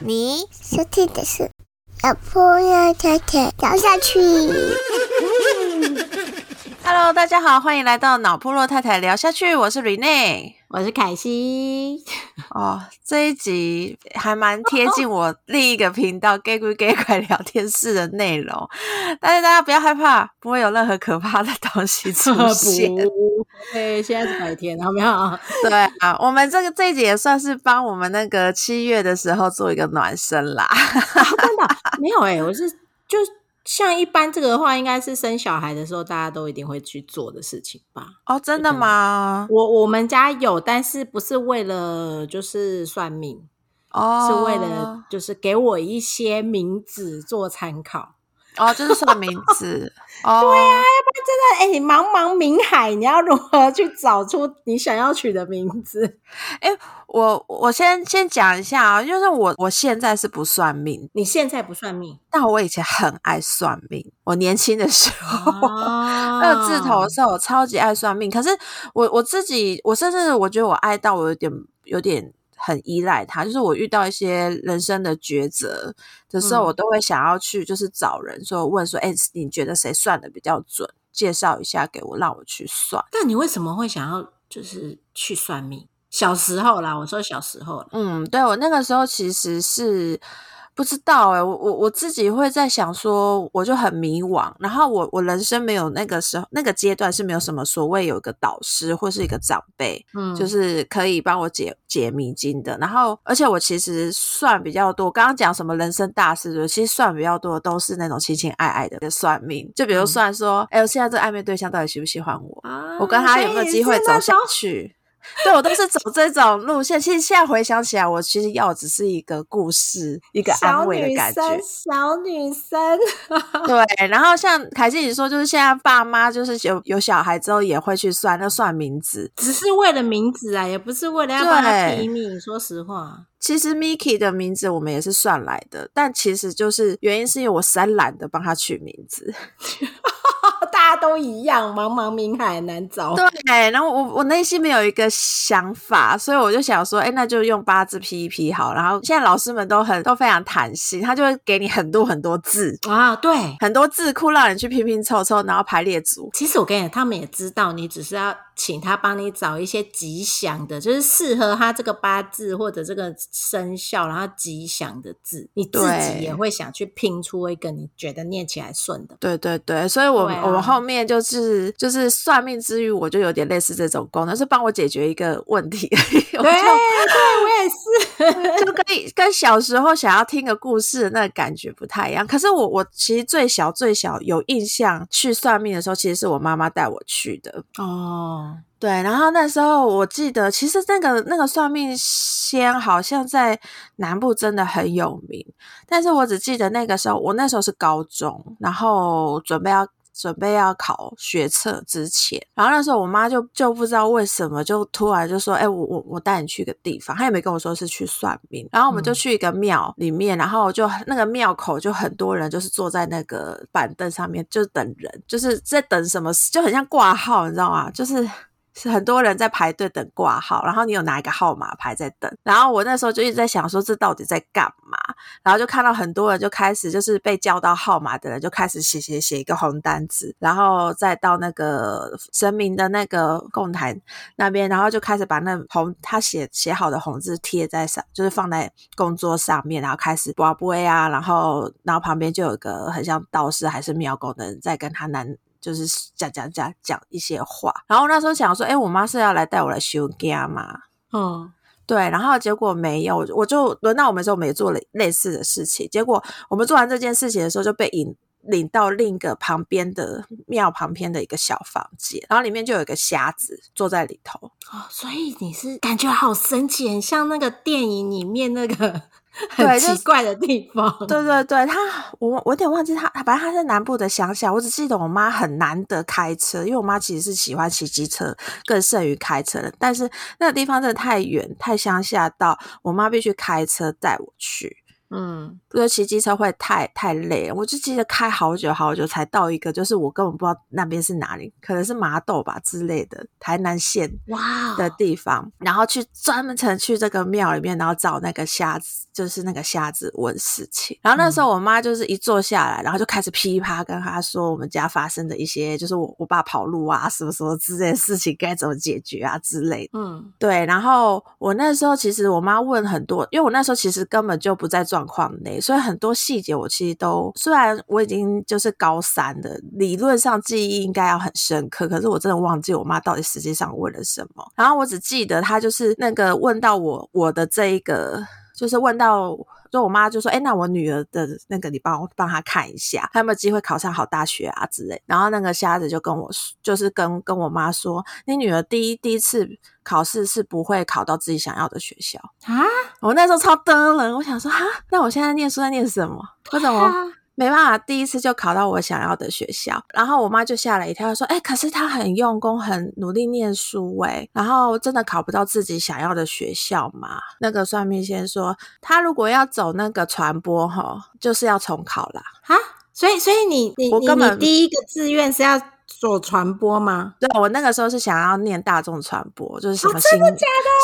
你收听的是小朋友太太聊下去。Hello，大家好，欢迎来到脑部落太太聊下去，我是 Rene。我是凯西，哦，这一集还蛮贴近我另一个频道 “gay 鬼 gay 怪聊天室”的内容，但是大家不要害怕，不会有任何可怕的东西出 现。对，现在是白天，好没有？对啊，我们这个这一集也算是帮我们那个七月的时候做一个暖身啦。真的没有哎、我是就像一般这个的话，应该是生小孩的时候大家都一定会去做的事情吧。哦，真的吗？我我们家有，但是不是为了就是算命，哦，是为了就是给我一些名字做参考。哦，就是算名字。哦，对呀、真的哎、茫茫冥海，你要如何去找出你想要取的名字？我我先先讲一下啊，就是我我现在是不算命，你现在不算命但我以前很爱算命。我年轻的时候，哦 那个字头的时候，我超级爱算命。可是我我自己，我甚至我觉得我爱到我有点有点很依赖他。就是我遇到一些人生的抉择的时候，嗯我都会想要去就是找人说问说，哎、你觉得谁算的比较准？介绍一下给我，让我去算。但你为什么会想要就是去算命？小时候啦，我说小时候啦，嗯，对我那个时候其实是不知道哎、我我我自己会在想说，我就很迷惘。然后我我人生没有那个时候那个阶段是没有什么所谓有一个导师或是一个长辈，嗯就是可以帮我解解迷津的。然后而且我其实算比较多，刚刚讲什么人生大事的，其实算比较多的都是那种情情爱爱的算命，就比如嗯算说，哎、我现在这个暧昧对象到底喜不喜欢我？啊我跟他有没有机会走下？去？对我都是走这种路线。其实现在回想起来，我其实要的只是一个故事，一个安慰的感觉生，。小女生，对，然后像凯西你说，就是现在爸妈就是有有小孩之后也会去算，那算名字。只是为了名字啊，也不是为了要帮他对提名。说实话，其实 Miki 的名字我们也是算来的，但其实就是原因是因为我实在懒得帮他取名字。大家都一样，茫茫冥海难找。对，然后我我内心没有一个想法，所以我就想说，哎，那就用八字批一批好。然后现在老师们都很都非常弹性，他就会给你很多很多字，啊，对。很多字库让你去拼拼凑凑，然后排列组。其实我跟你讲，他们也知道你只是要请他帮你找一些吉祥的，就是适合他这个八字或者这个生肖，然后吉祥的字，你自己也会想去拼出一个你觉得念起来顺的。对对对，所以我、啊我们后面就是就是算命之余，我就有点类似这种功能，是帮我解决一个问题。对，就对我也是。就跟跟小时候想要听个故事的那个感觉不太一样。可是我我其实最小最小有印象去算命的时候，其实是我妈妈带我去的。哦，对，然后那时候我记得，其实那个那个算命仙好像在南部真的很有名，但是我只记得那个时候，我那时候是高中，然后准备要准备要考学测之前，然后那时候我妈就就不知道为什么就突然就说：“哎、我我我带你去个地方。”她也没跟我说是去算命，然后我们就嗯去一个庙里面，然后就那个庙口就很多人就是坐在那个板凳上面，就等人，就是在等什么，就很像挂号，你知道吗？就是。是很多人在排队等挂号，然后你有拿一个号码牌在等，然后我那时候就一直在想说这到底在干嘛，然后就看到很多人就开始就是被叫到号码的人就开始写写写一个红单子，然后再到那个神明的那个供台那边，然后就开始把那红他写写好的红字贴在上，就是放在供桌上面，然后开始卜卜啊，然后然后旁边就有一个很像道士还是庙公的人在跟他男。就是讲讲讲讲一些话，然后那时候想说，哎、我妈是要来带我来修家嘛？嗯，对，然后结果没有，我就轮到我们的时候，我们也做了类似的事情。结果我们做完这件事情的时候，就被引领到另一个旁边的庙旁边的一个小房间，然后里面就有一个瞎子坐在里头。哦，所以你是感觉好神奇，很像那个电影里面那个 很奇怪的地方。对对对，他我我有点忘记他，反正他在南部的乡下，我只记得我妈很难得开车，因为我妈其实是喜欢骑机车，更胜于开车的。但是那个地方真的太远太乡下，到我妈必须开车带我去。嗯，就骑机车会太太累了，我就记得开好久好久才到一个，就是我根本不知道那边是哪里，可能是麻豆吧之类的台南县哇的地方，然后去专门程去这个庙里面，然后找那个瞎子，就是那个瞎子问事情。然后那时候我妈就是一坐下来，然后就开始噼啪跟他说我们家发生的一些，就是我我爸跑路啊，什么什么之类的事情该怎么解决啊之类的。嗯对，然后我那时候其实我妈问很多，因为我那时候其实根本就不在状况内，所以很多细节我其实都虽然我已经就是高三的，理论上记忆应该要很深刻，可是我真的忘记我妈到底实际上问了什么。然后我只记得她就是那个问到我我的这一个，就是问到。就我妈就说：“哎、那我女儿的那个，你帮我帮她看一下，她有没有机会考上好大学啊之类。”然后那个瞎子就跟我说，就是跟跟我妈说：“你女儿第一第一次考试是不会考到自己想要的学校。啊，”我那时候超登了，我想说：“哈，那我现在念书在念什么？为什么没办法第一次就考到我想要的学校？”然后我妈就吓了一跳，说：“哎、可是她很用功，很努力念书、哎，然后真的考不到自己想要的学校嘛？”那个算命先说，他如果要走那个传播，哈，就是要重考啦。啊，所以所以你你你我根本你第一个志愿是要做传播吗？对我那个时候是想要念大众传播，就是什么哦新、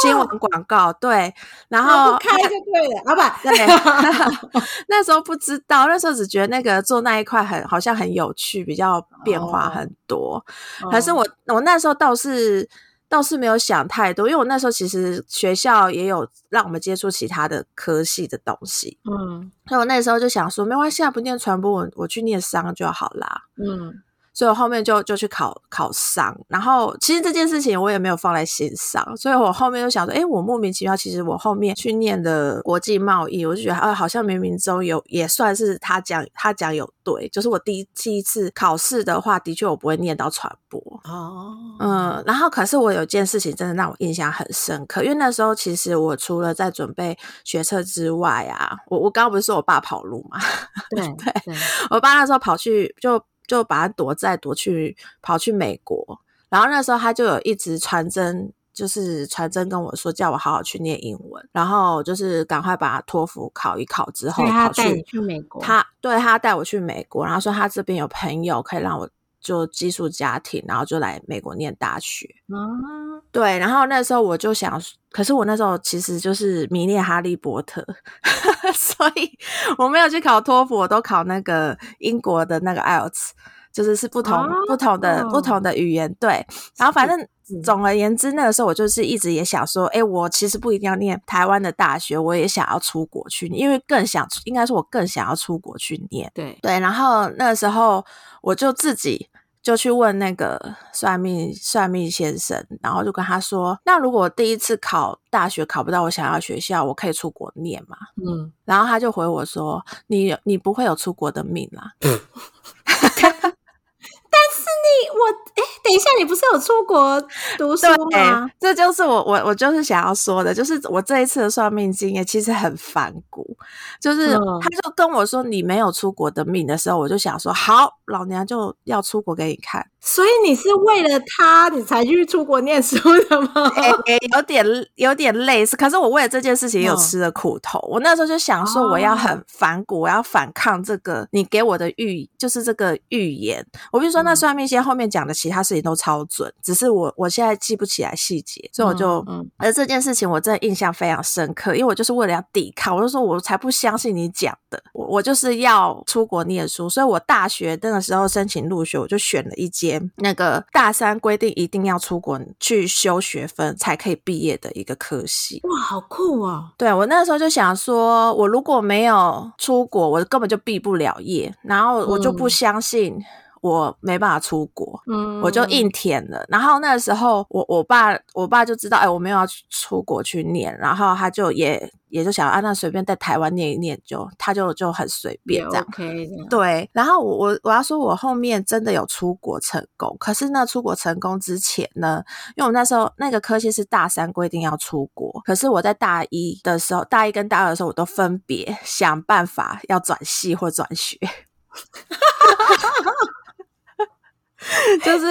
新闻广告，对，然那后不开就对了，啊不，对，那时候不知道，那时候只觉得那个做那一块很好像很有趣，比较变化哦很多。哦可是我我那时候倒是倒是没有想太多，因为我那时候其实学校也有让我们接触其他的科系的东西，嗯所以我那时候就想说，没关系，啊，不念传播，我我去念商就好啦。嗯所以我后面就就去考考商，然后其实这件事情我也没有放在心上，所以我后面就想说，诶，我莫名其妙，其实我后面去念的国际贸易，我就觉得啊，好像冥冥中有也算是他讲他讲有对，就是我第一第一次考试的话，的确我不会念到传播，哦。嗯，然后可是我有件事情真的让我印象很深刻，因为那时候其实我除了在准备学测之外啊，我我刚刚不是说我爸跑路嘛，对对我爸那时候跑去就就把他躲债躲去跑去美国，然后那时候他就有一直传真，就是传真跟我说叫我好好去念英文，然后就是赶快把托福考一考之后他跑带你去去美国，他对他带我去美国，然后说他这边有朋友可以让我就寄宿家庭，然后就来美国念大学。啊对，然后那时候我就想，可是我那时候其实就是迷恋哈利波特，所以我没有去考托福，我都考那个英国的那个 IELTS，就是是不同、不同的不同的语言。对，然后反正嗯总而言之，那个时候我就是一直也想说，哎，我其实不一定要念台湾的大学，我也想要出国去，因为更想，应该说我更想要出国去念。对对，然后那个时候我就自己就去问那个算命算命先生，然后就跟他说：“那如果我第一次考大学考不到我想要学校，我可以出国念吗嗯，？”然后他就回我说：“你你不会有出国的命啦。你我哎，等一下，你不是有出国读书吗？这就是我我我就是想要说的，就是我这一次的算命经验其实很反骨，就是嗯他就跟我说你没有出国的命的时候，我就想说好，老娘就要出国给你看。所以你是为了他，你才去出国念书的吗？哎、有点有点类似，可是我为了这件事情也有嗯吃了苦头。我那时候就想说，我要很反骨，我要反抗这个你给我的预，就是这个预言。我比如说，那嗯算命先后面讲的其他事情都超准，只是我我现在记不起来细节，所以我就，而这件事情我真的印象非常深刻，因为我就是为了要抵抗，我就说我才不相信你讲的，我我就是要出国念书，所以我大学那个时候申请入学，我就选了一间那个大三规定一定要出国去修学分才可以毕业的一个科系。哇，好酷哦！对我那时候就想说，我如果没有出国，我根本就毕不了业，然后我就不嗯相信我没办法出国。嗯，我就硬填了，然后那时候我我爸我爸就知道，哎，我没有要出国去念，然后他就也也就想啊，那随便在台湾念一念就，他就就很随便这样。OK 这样。对，然后我我我要说，我后面真的有出国成功，可是那出国成功之前呢，因为我那时候那个科系是大三规定要出国，可是我在大一的时候，大一跟大二的时候，我都分别想办法要转系或转学。就是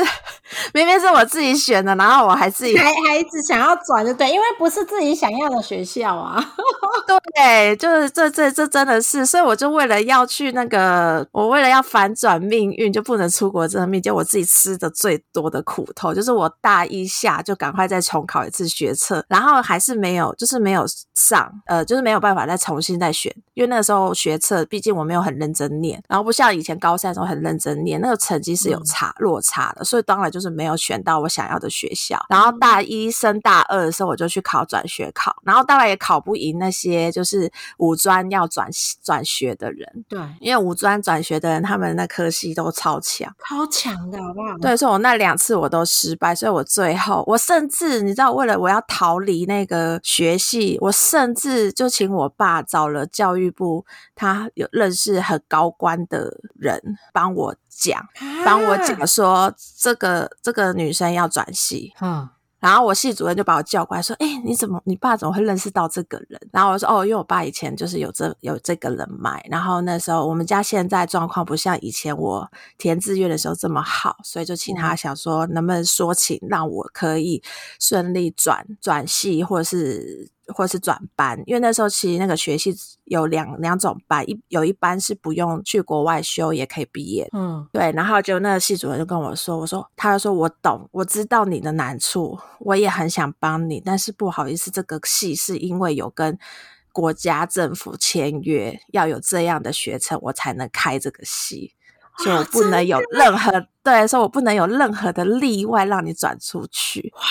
明明是我自己选的，然后我还自己还还一直想要转，就对，因为不是自己想要的学校啊。对，就是这这这真的是，所以我就为了要去那个，我为了要反转命运，就不能出国这个命，就我自己吃的最多的苦头，就是我大一下就赶快再重考一次学测，然后还是没有，就是没有上，呃，就是没有办法再重新再选，因为那个时候学测，毕竟我没有很认真念，然后不像以前高三的时候很认真念，那个成绩是有差落差的，所以当然就是没有选到我想要的学校。然后大一升大二的时候，我就去考转学考，然后当然也考不赢那些就是五专要转转学的人，对，因为五专转学的人，他们那科系都超强。超强的好不好？对，所以我那两次我都失败，所以我最后我甚至你知道，为了我要逃离那个学系，我甚至就请我爸找了教育部，他有认识很高官的人帮我讲，帮我讲说这个这个女生要转系，嗯，然后我系主任就把我叫过来说：“哎、你怎么，你爸怎么会认识到这个人？”然后我说：“哦，因为我爸以前就是有这有这个人脉。然后那时候我们家现在状况不像以前我填志愿的时候这么好，所以就请他想说能不能说请让我可以顺利转转系或者是或者是转班，因为那时候其实那个学系有两两种班，一有一班是不用去国外修也可以毕业嗯，对，然后就那个系主任就跟我说，我说，他就说我懂，我知道你的难处，我也很想帮你，但是不好意思，这个系是因为有跟国家政府签约，要有这样的学程，我才能开这个系，所以我不能有任何对，所以我不能有任何的例外让你转出去。哇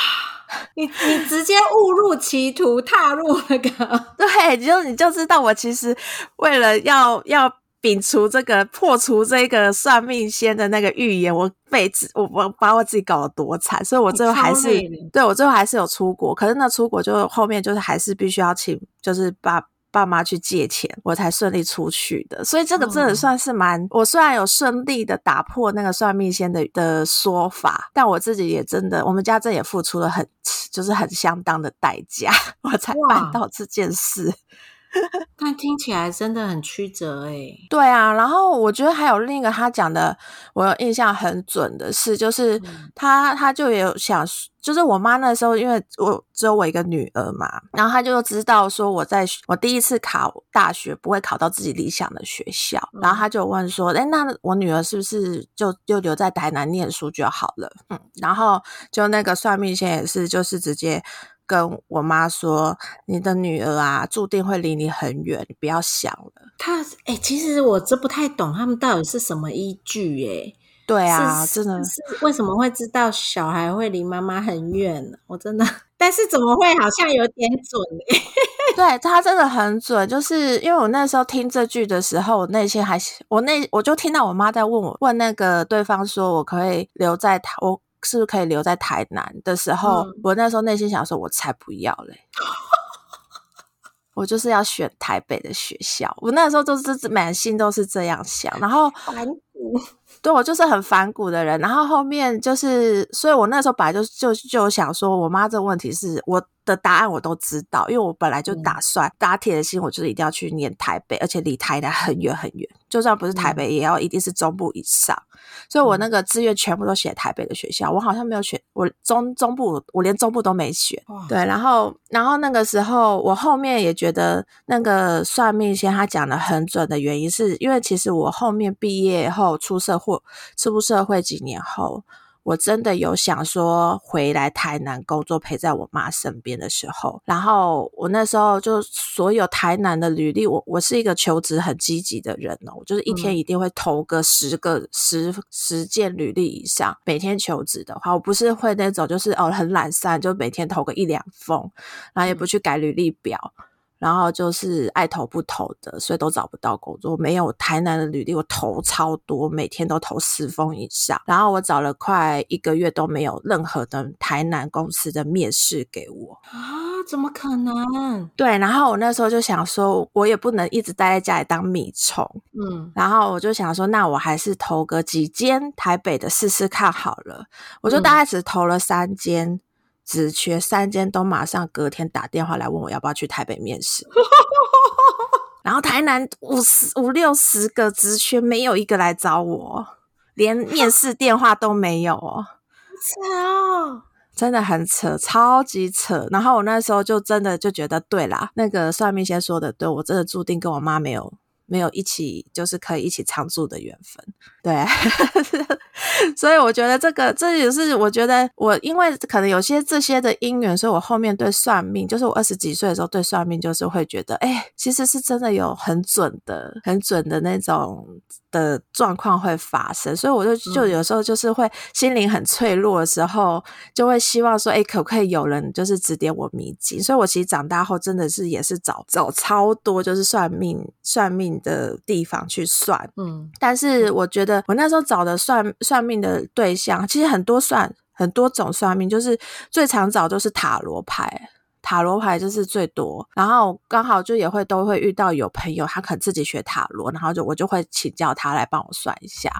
你你直接误入歧途，踏入那个，对，你就你就知道我其实为了要要摒除这个破除这个算命仙的那个预言，我被自我我把我自己搞得多惨，所以我最后还是对我最后还是有出国，可是那出国就后面就是还是必须要请就是爸。爸妈去借钱，我才顺利出去的，所以这个真的哦算是蛮……我虽然有顺利的打破那个算命先的的说法，但我自己也真的，我们家这也付出了很就是很相当的代价，我才办到这件事。但听起来真的很曲折哎。对啊，然后我觉得还有另一个他讲的，我有印象很准的是，就是嗯他他就也有想，就是我妈那时候，因为我只有我一个女儿嘛，然后他就知道说我在我第一次考大学不会考到自己理想的学校，然后他就问说，哎，那我女儿是不是就就留在台南念书就好了？嗯，然后就那个算命先也是，就是直接。跟我妈说，你的女儿啊，注定会离你很远，你不要想了。他哎、其实我真不太懂他们到底是什么依据哎。对啊，真的是为什么会知道小孩会离妈妈很远呢？我真的，但是怎么会好像有点准欸 对他真的很准，就是因为我那时候听这句的时候，我内心还我那我就听到我妈在问我问那个对方说，我可以留在台，我是不是可以留在台南的时候，嗯我那时候内心想说，我才不要嘞。我就是要选台北的学校，我那时候都是满心都是这样想，然后反骨。对我就是很反骨的人，然后后面就是，所以我那时候本来就就就想说，我妈这个问题是我的答案我都知道，因为我本来就打算打铁的心，我就是一定要去念台北，而且离台南很远很远，就算不是台北，也要一定是中部以上。所以我那个志愿全部都写台北的学校，我好像没有选我中中部，我连中部都没选。对，然后然后那个时候我后面也觉得那个算命先他讲的很准的原因，是因为其实我后面毕业后出社会出社会几年后。我真的有想说回来台南工作，陪在我妈身边的时候，然后我那时候就所有台南的履历，我我是一个求职很积极的人哦，我就是一天一定会投个十个十十件履历以上，每天求职的话，我不是会那种就是哦很懒散，就每天投个一两封，然后也不去改履历表。然后就是爱投不投的，所以都找不到工作。没有台南的履历，我投超多，每天都投十封以上。然后我找了快一个月都没有任何的台南公司的面试给我。啊，怎么可能？对，然后我那时候就想说，我也不能一直待在家里当米虫。嗯，然后我就想说，那我还是投个几间台北的试试看好了。我就嗯大概只投了三间。职缺三间都马上隔天打电话来问我要不要去台北面试，然后台南五十五六十个职缺没有一个来找我，连面试电话都没有哦。真的很扯，超级扯。然后我那时候就真的就觉得，对啦，那个算命先说的对，我真的注定跟我妈没有没有一起，就是可以一起常住的缘分。对，所以我觉得这个这也是我觉得我因为可能有些这些的因缘，所以我后面对算命，就是我二十几岁的时候对算命，就是会觉得，哎，其实是真的有很准的、很准的那种的状况会发生。所以我就就有时候就是会心灵很脆弱的时候，就会希望说，哎，可不可以有人就是指点我迷津？所以我其实长大后真的是也是找找超多就是算命算命的地方去算，嗯，但是我觉得。我那时候找的算算命的对象，其实很多算很多种算命，就是最常找都是塔罗牌。塔罗牌就是最多，然后刚好就也会都会遇到有朋友，他可自己学塔罗，然后就我就会请教他来帮我算一下。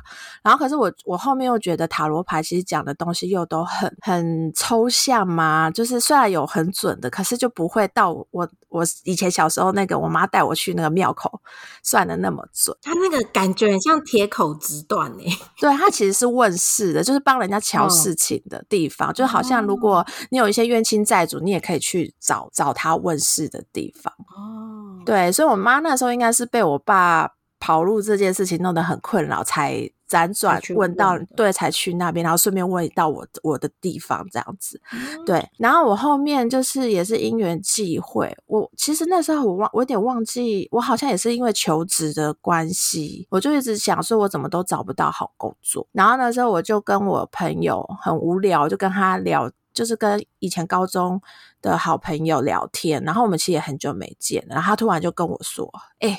然后可是我我后面又觉得塔罗牌其实讲的东西又都很很抽象嘛，就是虽然有很准的，可是就不会到我我以前小时候那个我妈带我去那个庙口算的那么准。他那个感觉很像铁口直断哎，对他其实是问事的，就是帮人家瞧事情的地方，就好像如果你有一些冤亲债主，你也可以去。找找他问事的地方哦，对，所以我妈那时候应该是被我爸跑路这件事情弄得很困扰，才辗转问到对，才去那边，然后顺便问到我我的地方这样子，对，然后我后面就是也是因缘际会，我其实那时候我忘我有点忘记，我好像也是因为求职的关系，我就一直想说我怎么都找不到好工作，然后那时候我就跟我朋友很无聊，就跟他聊。就是跟以前高中的好朋友聊天，然后我们其实也很久没见了。然后他突然就跟我说：“哎，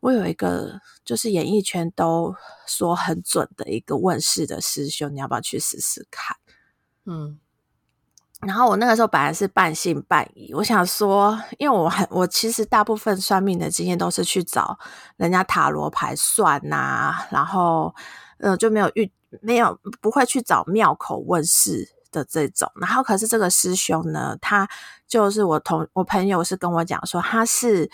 我有一个就是演艺圈都说很准的一个问世的师兄，你要不要去试试看？”嗯，然后我那个时候本来是半信半疑，我想说，因为我很我其实大部分算命的经验都是去找人家塔罗牌算呐，然后呃就没有遇没有不会去找庙口问世。的这种，然后可是这个师兄呢，他就是我同我朋友是跟我讲说，他是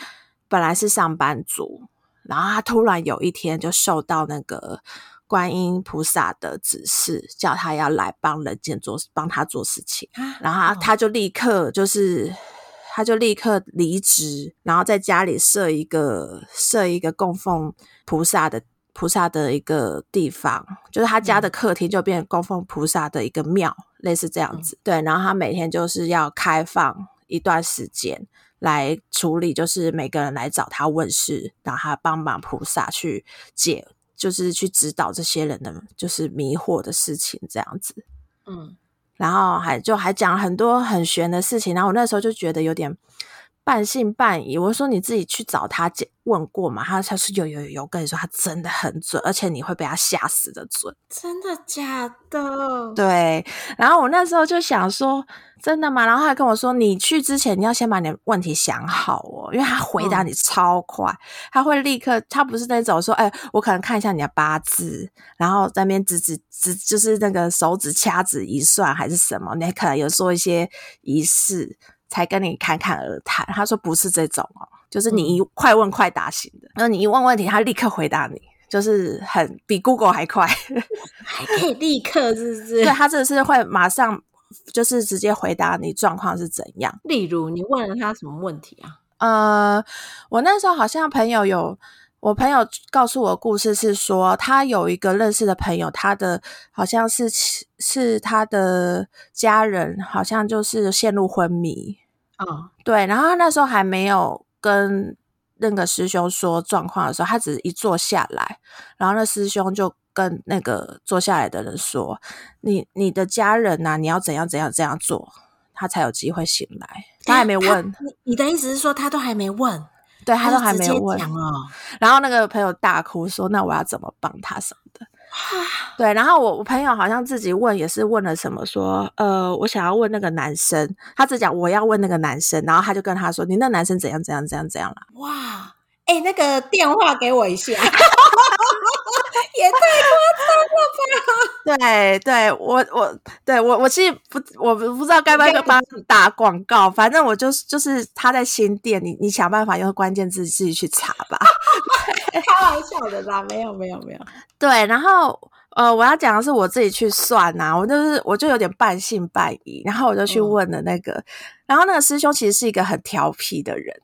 本来是上班族，然后他突然有一天就受到那个观音菩萨的指示，叫他要来帮人间做帮他做事情，然后他就立刻就是他就立刻离职，然后在家里设一个设一个供奉菩萨的。菩萨的一个地方，就是他家的客厅就变供奉菩萨的一个庙，类似这样子。对，然后他每天就是要开放一段时间来处理，就是每个人来找他问事，然后他帮忙菩萨去解，就是去指导这些人的就是迷惑的事情这样子。嗯，然后还就还讲很多很玄的事情，然后我那时候就觉得有点。半信半疑，我说你自己去找他问过嘛？他他说有有有，跟你说他真的很准，而且你会被他吓死的准。真的假的？对。然后我那时候就想说，真的吗？然后他跟我说，你去之前你要先把你的问题想好哦，因为他回答你超快，他会立刻，他不是那种说，哎，我可能看一下你的八字，然后在那边指指指，就是那个手指掐指一算还是什么，你可能有做一些仪式。才跟你侃侃而谈，他说不是这种哦，就是你一快问快答型的，然后你一问问题，他立刻回答你，就是很比 Google 还快，还可以立刻，是不是？对他这是会马上就是直接回答你状况是怎样。例如你问了他什么问题啊？呃，我那时候好像朋友有。我朋友告诉我故事是说，他有一个认识的朋友，他的好像是是他的家人，好像就是陷入昏迷。哦，对，然后他那时候还没有跟那个师兄说状况的时候，他只是一坐下来，然后那师兄就跟那个坐下来的人说：“你你的家人呐，你要怎样怎样这样做，他才有机会醒来。”他还没问，你你的意思是说他都还没问？对他都还没有问哦，然后那个朋友大哭说：“那我要怎么帮他什么的？” 对，然后我我朋友好像自己问也是问了什么，说：“呃，我想要问那个男生。”他只讲我要问那个男生，然后他就跟他说：“你那男生怎样怎样怎样怎样了？”哇！哎，那个电话给我一下，也太夸张了吧？对，对我我对我我其实不我不知道该不该帮打广告，反正我就是就是他在新店，你你想办法用关键字自己去查吧。开玩笑的啦，没有没有没有。对，然后呃，我要讲的是我自己去算呐、我就是我就有点半信半疑，然后我就去嗯问了那个，然后那个师兄其实是一个很调皮的人，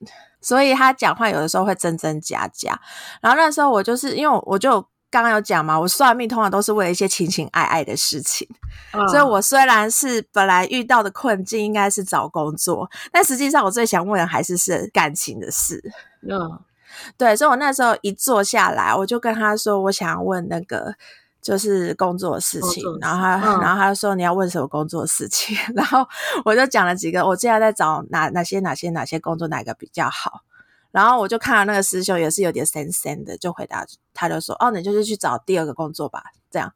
所以他讲话有的时候会真真假假。然后那时候我就是因为我我就刚刚有讲嘛，我算命通常都是为了一些情情爱爱的事情，所以我虽然是本来遇到的困境应该是找工作，但实际上我最想问的还是是感情的事。嗯对，所以我那时候一坐下来，我就跟他说，我想要问那个就是工作的事情然后他，嗯然后他就说你要问什么工作的事情，然后我就讲了几个，我现在在找哪哪些哪些哪些工作哪个比较好，然后我就看到那个师兄也是有点森森的，就回答他就说，哦，你就是去找第二个工作吧，这样。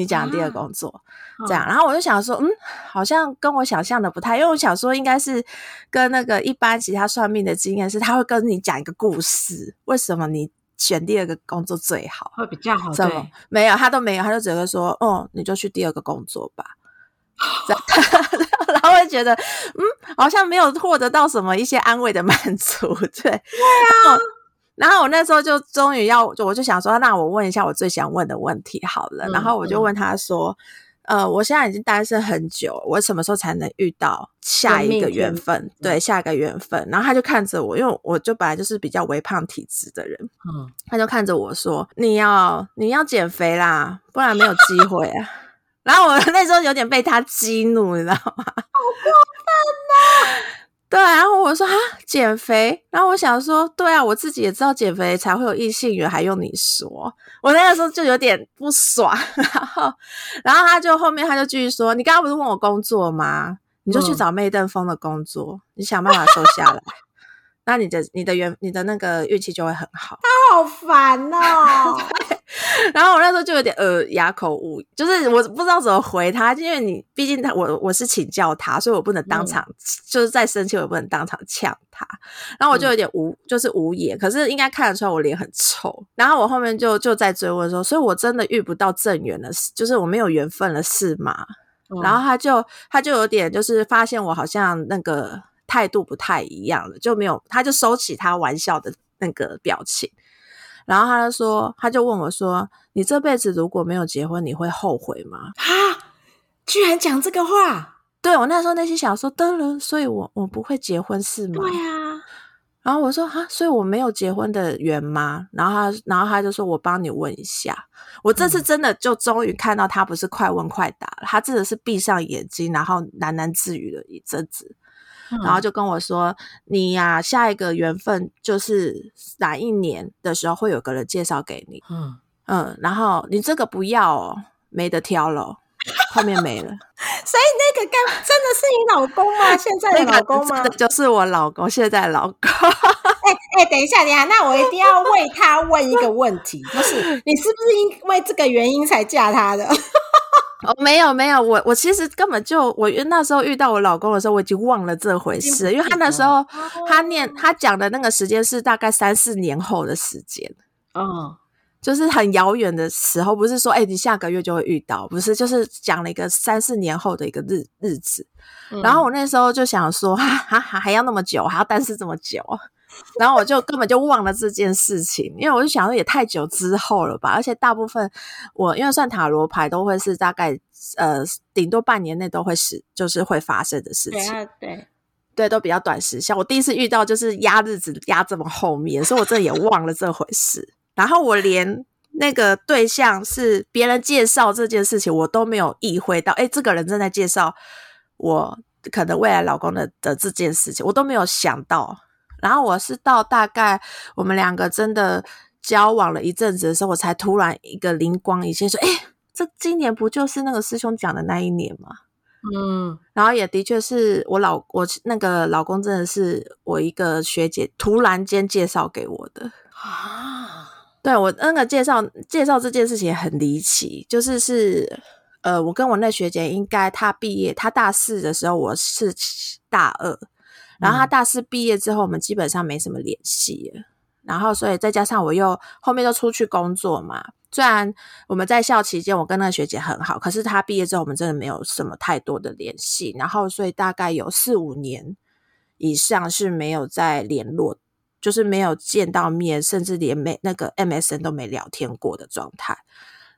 你讲第二个啊工作，这样，然后我就想说，嗯，好像跟我想象的不太，因为我想说应该是跟那个一般其他算命的经验是，他会跟你讲一个故事，为什么你选第二个工作最好？会比较好，怎么，没有，他都没有，他就只会说，哦，你就去第二个工作吧。然后会觉得，嗯，好像没有获得到什么一些安慰的满足，对，对啊。然后我那时候就终于要，就我就想说，那我问一下我最想问的问题好了。嗯然后我就问他说，呃，我现在已经单身很久，我什么时候才能遇到下一个缘分？对，下一个缘分。然后他就看着我，因为我就本来就是比较微胖体质的人，嗯，他就看着我说：“你要你要减肥啦，不然没有机会啊。”然后我那时候有点被他激怒，你知道吗？好过分呐！对，然后我说啊，减肥。然后我想说，对啊，我自己也知道减肥才会有异性缘，还用你说？我那个时候就有点不爽。然后，然后他就后面他就继续说：“你刚刚不是问我工作吗？你就去嗯找媚登峰的工作，你想办法瘦下来。”那你的你的原你的那个运气就会很好。他好烦哦，然后我那时候就有点呃哑口无，就是我不知道怎么回他，因为你毕竟他我我是请教他，所以我不能当场、就是再生气，我也不能当场呛他。然后我就有点无、就是无言，可是应该看得出来我脸很臭。然后我后面就就在追问说，所以我真的遇不到正缘了，就是我没有缘分了，是吗？嗯然后他就他就有点就是发现我好像那个态度不太一样了，就没有他就收起他玩笑的那个表情，然后他就说，他就问我说：“你这辈子如果没有结婚，你会后悔吗啊，居然讲这个话，？”对我那时候内心想说：“当然，所以我我不会结婚是吗？”对啊，然后我说：“哈，所以我没有结婚的缘吗？”然后他，然后他就说：“我帮你问一下。”我这次真的就终于看到他不是快问快答了，他真的是闭上眼睛，然后喃喃自语了一阵子，然后就跟我说：“你呀、下一个缘分就是哪一年的时候会有个人介绍给你，嗯，嗯，然后你这个不要哦，没得挑了哦，后面没了。所以那个干真的是你老公吗？现在的老公吗？就是我老公，现在的老公。哎 哎，等一下，等一下，那我一定要为他问一个问题，就是你是不是因为这个原因才嫁他的？哦，没有没有，我我其实根本就我那时候遇到我老公的时候，我已经忘了这回事，因为他那时候他念他讲的那个时间是大概三四年后的时间。嗯。就是很遥远的时候，不是说哎、你下个月就会遇到，不是，就是讲了一个三四年后的一个日日子。嗯然后我那时候就想说，哈哈还还要那么久，还要单身这么久，然后我就根本就忘了这件事情，因为我就想说也太久之后了吧，而且大部分我因为算塔罗牌都会是大概呃顶多半年内都会是就是会发生的事对情，啊对，对，都比较短时效。我第一次遇到就是压日子压这么后面，所以我真的也忘了这回事。然后我连那个对象是别人介绍这件事情，我都没有意会到。哎，这个人正在介绍我可能未来老公的的这件事情，我都没有想到。然后我是到大概我们两个真的交往了一阵子的时候，我才突然一个灵光一现，说：“哎，这今年不就是那个师兄讲的那一年吗？”嗯然后也的确是我老我那个老公，真的是我一个学姐突然间介绍给我的。啊，对我那个介绍介绍这件事情也很离奇，就是是呃，我跟我那学姐应该她毕业，她大四的时候我是大二，然后他大四毕业之后，我们基本上没什么联系了。然后，所以再加上我又后面都出去工作嘛，虽然我们在校期间我跟那个学姐很好，可是她毕业之后我们真的没有什么太多的联系。然后，所以大概有四五年以上是没有再联络，就是没有见到面，甚至连没那个 MSN 都没聊天过的状态。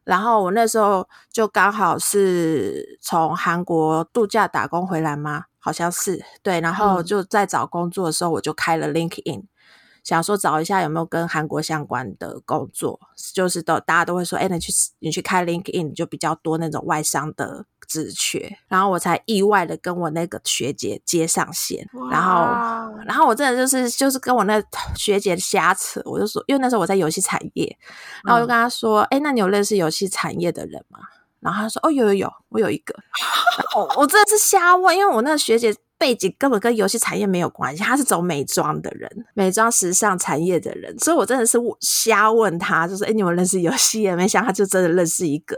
然后我那时候就刚好是从韩国度假打工回来嘛？好像是对，然后嗯就在找工作的时候，我就开了 LinkedIn，想说找一下有没有跟韩国相关的工作，就是都大家都会说，哎，你去你去开 LinkedIn，就比较多那种外商的职缺，然后我才意外的跟我那个学姐接上线，然后然后我真的就是就是跟我那学姐瞎扯，我就说，因为那时候我在游戏产业，然后我就跟她说，哎、那你有认识游戏产业的人吗？然后她说，哦，有有有，我有一个。我真的是瞎问，因为我那个学姐背景根本跟游戏产业没有关系，他是走美妆的人，美妆时尚产业的人，所以我真的是瞎问他，就是，哎，你们认识游戏也没想到他就真的认识一个。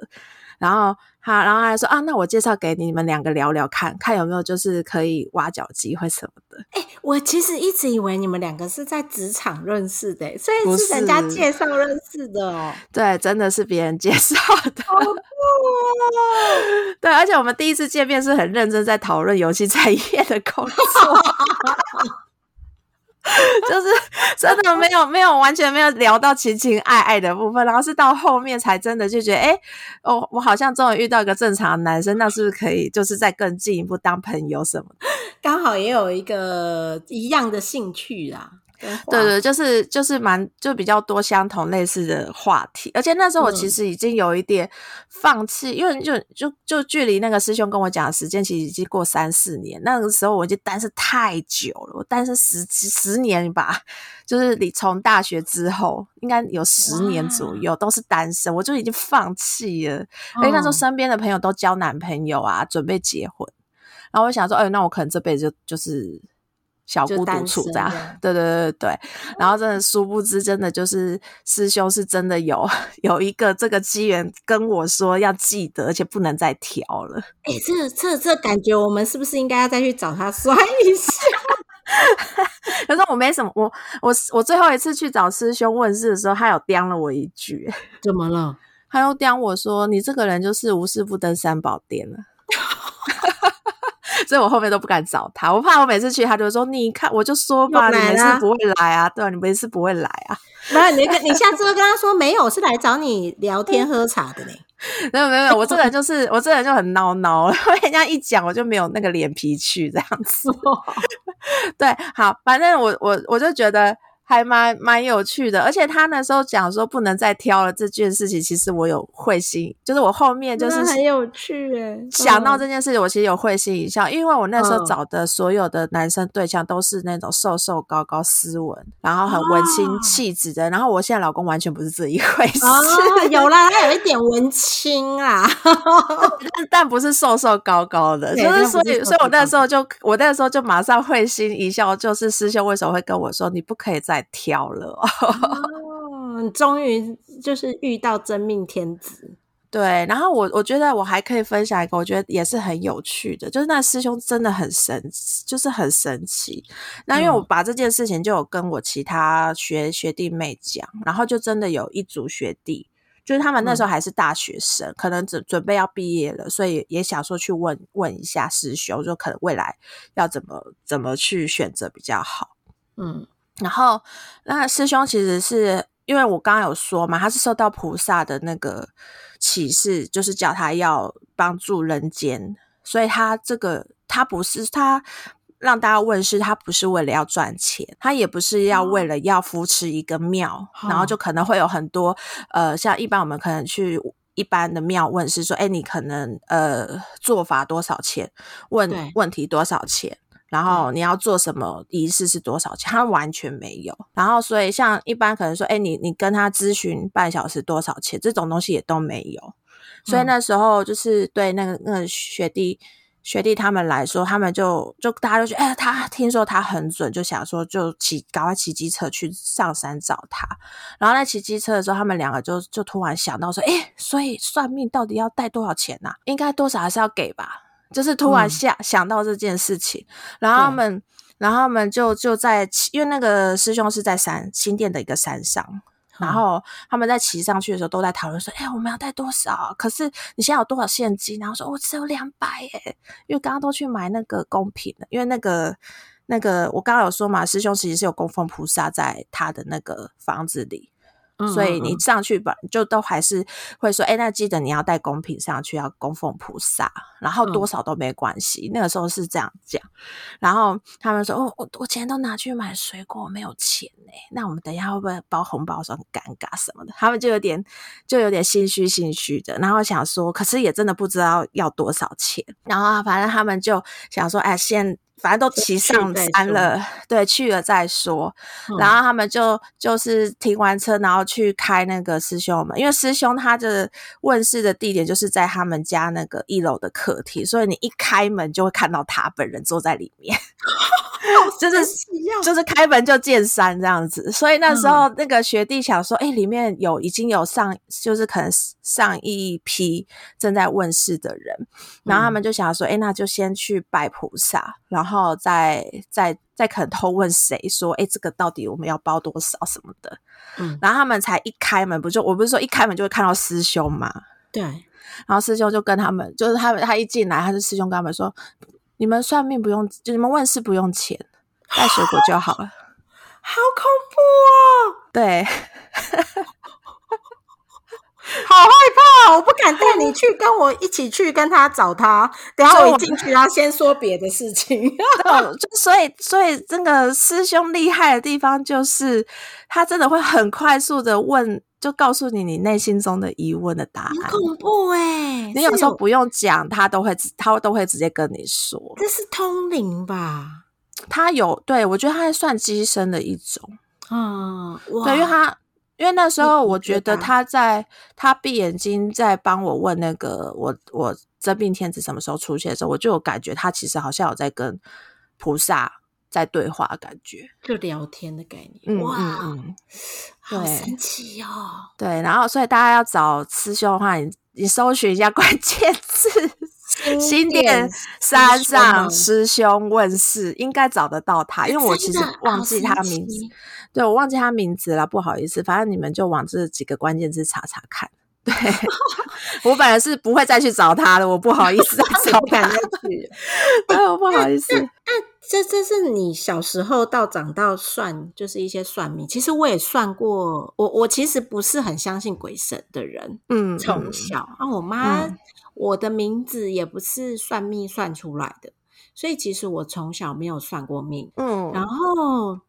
然后他，然后他还说啊，那我介绍给你们两个聊聊看，看有没有就是可以挖角机会什么的。我其实一直以为你们两个是在职场认识的，所以是人家介绍认识的哦。对，真的是别人介绍的。好酷哦！对，而且我们第一次见面是很认真在讨论游戏产业的工作，就是真的没有没有完全没有聊到情情爱爱的部分，然后是到后面才真的就觉得，哎，哦，我好像终于遇到一个正常男生，那是不是可以就是再更进一步当朋友什么？刚好也有一个一样的兴趣啦。对对，就是就是蛮就比较多相同类似的话题，而且那时候我其嗯实已经有一点放弃，因为就就就距离那个师兄跟我讲的时间，其实已经过三四年。那个时候我已经单身太久了，我单身十十年吧，就是你从大学之后，应该有十年左右都是单身，我就已经放弃了。因为那时候嗯身边的朋友都交男朋友啊，准备结婚，然后我想说，哎、那我可能这辈子就就是小孤独处这样对对对对。然后真的殊不知，真的就是师兄是真的有 有一个这个机缘跟我说要记得，而且不能再调了。哎、这这这感觉，我们是不是应该要再去找他算一下？可是我没什么，我我我最后一次去找师兄问事的时候，他有刁了我一句，怎么了？他又刁我说：“你这个人就是无事不登三宝殿了。” 所以我后面都不敢找他，我怕我每次去，他就说：“你看，我就说吧，你每次不会来啊，对啊，你每次不会来啊。没有，你跟你下次就跟他说没有，是来找你聊天 喝茶的呢。”没有没有没有，我这个人就是我这个人就很孬孬，被人家一讲我就没有那个脸皮去这样子。对，好，反正我我我就觉得还蛮蛮有趣的，而且他那时候讲说不能再挑了这件事情，其实我有会心，就是我后面就是很有趣哎，想到嗯。这件事情，我其实有会心一笑，因为我那时候嗯。找的所有的男生对象都是那种瘦瘦高高、斯文，然后很文青哦气质的，然后我现在老公完全不是这一回事，哦，有啦，他有一点文青啊。但但不是瘦瘦高高的，就是所以，所以我那时候就我那时候就马上会心一笑，就是师兄为什么会跟我说你不可以再挑了终于就是遇到真命天子。对，然后我我觉得我还可以分享一个，我觉得也是很有趣的，就是那师兄真的很神奇，就是很神奇。那因为我嗯把这件事情就有跟我其他学学弟妹讲，然后就真的有一组学弟，就是他们那时候还是大学生，可能准准备要毕业了，所以也想说去问问一下师兄，就可能未来要怎么怎么去选择比较好。嗯然后那师兄其实是因为我刚刚有说嘛，他是受到菩萨的那个启示，就是叫他要帮助人间，所以他这个他不是他。让大家问世，他不是为了要赚钱，他也不是要为了要扶持一个庙，哦然后就可能会有很多呃，像一般我们可能去一般的庙问是说，哎，你可能呃做法多少钱，问问题多少钱，然后你要做什么仪式是多少钱？他完全没有。然后所以像一般可能说，哎，你你跟他咨询半小时多少钱？这种东西也都没有。所以嗯那时候就是对那个那个学弟学弟他们来说，他们就就大家就觉得，哎，他听说他很准，就想说就骑赶快骑机车去上山找他。然后在骑机车的时候，他们两个就就突然想到说，哎，所以算命到底要带多少钱呐、应该多少还是要给吧？就是突然嗯想、想到这件事情，然后他们，然后他们就就在骑，因为那个师兄是在山新店的一个山上，然后他们在骑上去的时候都在讨论说：“哎、我们要带多少？可是你现在有多少现金？”然后说：“我只有两百耶，因为刚刚都去买那个贡品了，因为那个那个我刚刚有说嘛，师兄其实是有供奉菩萨在他的那个房子里。”嗯所以你上去吧，就都还是会说，哎，那记得你要带贡品上去，要供奉菩萨，然后多嗯少都没关系。那个时候是这样讲，然后他们说，哦，我我钱都拿去买水果，我没有钱呢、那我们等一下会不会包红包很尴尬什么的？他们就有点就有点心虚心虚的，然后想说，可是也真的不知道要多少钱，然后反正他们就想说，哎，先。反正都骑上山了，对，去了再说。嗯然后他们就就是停完车，然后去开那个师兄们，因为师兄他的问世的地点就是在他们家那个一楼的客厅，所以你一开门就会看到他本人坐在里面，就是就是开门就见山这样子。所以那时候那个学弟想说，哎、里面有已经有上，就是可能上一批正在问世的人，然后他们就想说，哎、那就先去拜菩萨，然后再再再可能偷问谁说，哎、这个到底我们要包多少什么的。嗯，然后他们才一开门，不就我不是说一开门就会看到师兄嘛？对，然后师兄就跟他们，就是他们他一进来，他就师兄跟他们说，你们算命不用，就你们问事不用钱，带水果就好了。好恐怖哦，对，好害怕哦，我不敢带你去，跟我一起去跟他找他。等一下我我一进去，他先说别的事情。就 就所以所以这个师兄厉害的地方就是，他真的会很快速的问，就告诉你你内心中的疑问的答很案。恐怖哎！你有时候不用讲，他都会直他都会直接跟你说。这是通灵吧？他有对我觉得他算机身的一种。嗯，哇，对，因为他因为那时候我觉得他在他闭眼睛在帮我问那个我我真命天子什么时候出现的时候，我就有感觉他其实好像有在跟菩萨在对话感觉。就聊天的概念，嗯哇，嗯嗯，好神奇哦！对。然后所以大家要找师兄的话，你你搜寻一下关键 字。新店山上师兄问世，应该找得到他，因为我其实忘记他名字，对我忘记他名字了，不好意思，反正你们就往这几个关键字查查看。对 我本来是不会再去找他的，我不好意思再找他不敢再，去。对，我不好意思。这这是你小时候到长到算，就是一些算命。其实我也算过，我我其实不是很相信鬼神的人，嗯，从嗯小啊，我妈、嗯我的名字也不是算命算出来的，所以其实我从小没有算过命。嗯，然后，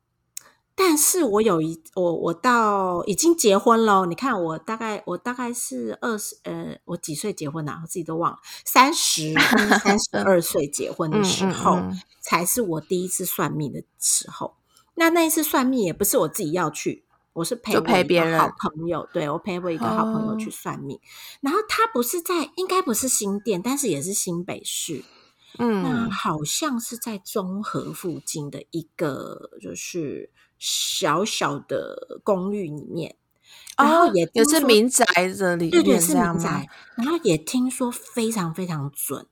但是我有一我我到已经结婚了，你看我大概我大概是二十呃，我几岁结婚啊？我自己都忘了，三十三十二岁结婚的时候，嗯嗯嗯才是我第一次算命的时候。那那一次算命也不是我自己要去，我是陪别人好朋友，对我陪我一个好朋友去哦算命。然后他不是在，应该不是新店，但是也是新北市。嗯那嗯好像是在中和附近的一个就是小小的公寓里面，然后哦也也是民宅这里对对是面这样吗民宅？，然后也听说非常非常准。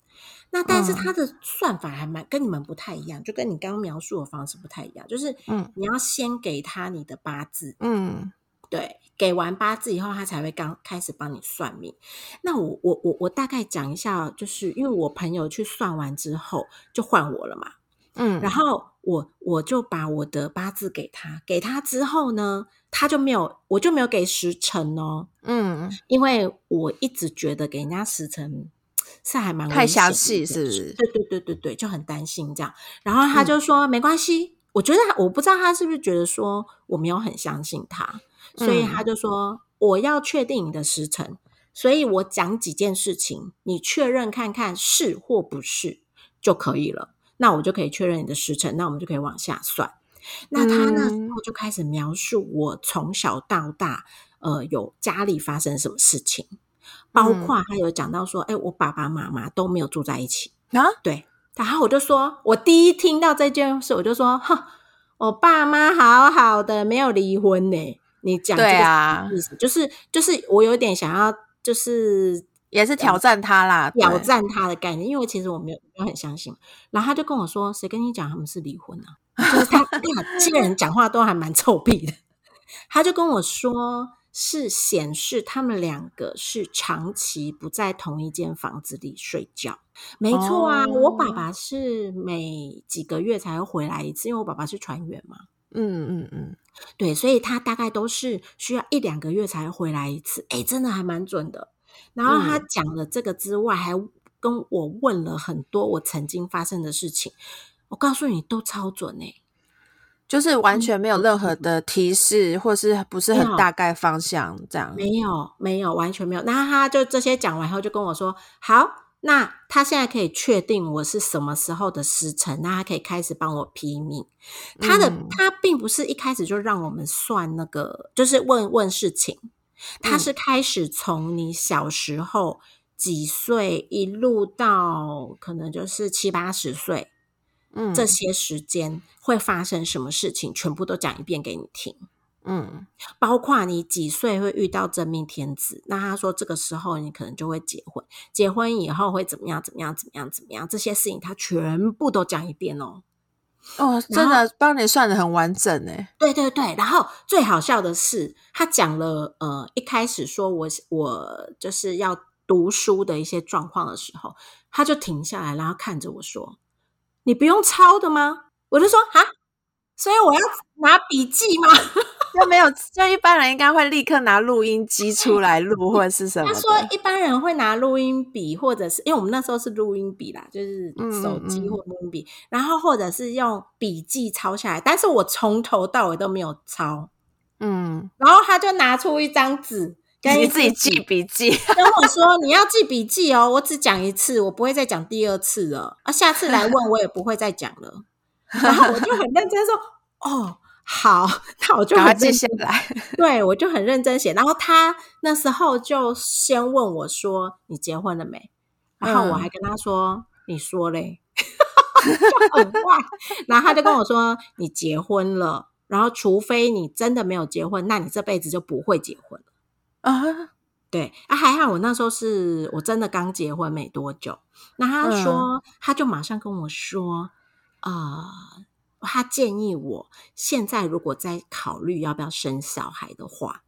那但是嗯它的算法还蛮跟你们不太一样，就跟你刚刚描述的方式不太一样，就是嗯你要先给他你的八字，嗯对，给完八字以后，他才会刚开始帮你算命。那我我我我大概讲一下，就是因为我朋友去算完之后，就换我了嘛。嗯，然后我我就把我的八字给他，给他之后呢，他就没有，我就没有给时辰哦，嗯因为我一直觉得给人家时辰是还蛮太详细是不是事对对对对对，就很担心这样。然后他就说、没关系，我觉得我不知道他是不是觉得说我没有很相信他，所以嗯他就说我要确定你的时辰，所以我讲几件事情，你确认看看是或不是就可以了。那我就可以确认你的时辰，那我们就可以往下算。那他那时嗯候就开始描述我从小到大，呃，有家里发生什么事情，包嗯括他有讲到说，哎、我爸爸妈妈都没有住在一起。啊，对，然后我就说，我第一听到这件事，我就说，哼，我爸妈好好的，没有离婚呢。你讲这对个啊就是就是我有点想要，就是也是挑战他啦，挑战他的概念，因为其实我没有没有很相信。然后他就跟我说：“谁跟你讲他们是离婚啊？”就是他，哎呀，这个人讲话都还蛮臭屁的。他就跟我说，是显示他们两个是长期不在同一间房子里睡觉。没错啊，哦我爸爸是每几个月才会回来一次，因为我爸爸是船员嘛。嗯嗯嗯，对，所以他大概都是需要一两个月才回来一次，哎，真的还蛮准的。然后他讲了这个之外，还跟我问了很多我曾经发生的事情，我告诉你都超准哎、就是完全没有任何的提示，或是不是很大概方向这样。没有，没有，完全没有。那他就这些讲完后，就跟我说：“好，那他现在可以确定我是什么时候的时辰，那他可以开始帮我批命。他的、嗯他并不是一开始就让我们算那个，就是问问事情，他嗯是开始从你小时候几岁一路到可能就是七八十岁。”嗯，这些时间会发生什么事情，全部都讲一遍给你听。嗯包括你几岁会遇到真命天子，那他说这个时候你可能就会结婚，结婚以后会怎么样怎么样怎么样怎么样，这些事情他全部都讲一遍哦。哦，真的帮你算的很完整诶。对对对，然后最好笑的是，他讲了呃，一开始说我我就是要读书的一些状况的时候，他就停下来，然后看着我说：“你不用抄的吗？”我就说：“啊，所以我要拿笔记吗？” 就没有，就一般人应该会立刻拿录音机出来录，或者是什么。他说一般人会拿录音笔，或者是因为我们那时候是录音笔啦，就是手机或录音笔，然后或者是用笔记抄下来，但是我从头到尾都没有抄。嗯，然后他就拿出一张纸，跟你自己 记笔记。跟我说：“你要记笔记哦，我只讲一次，我不会再讲第二次了。啊，下次来问我也不会再讲了。”然后我就很认真说：“哦，好，那我就赶快记。下来。对，我就很认真写。然后他那时候就先问我说：“你结婚了没？”然后我嗯还跟他说：“你说嘞。”就很坏。然后他就跟我说：“你结婚了，然后除非你真的没有结婚，那你这辈子就不会结婚了。”啊，对啊，还好我那时候是我真的刚结婚没多久，那他说、他就马上跟我说，呃，他建议我现在如果在考虑要不要生小孩的话，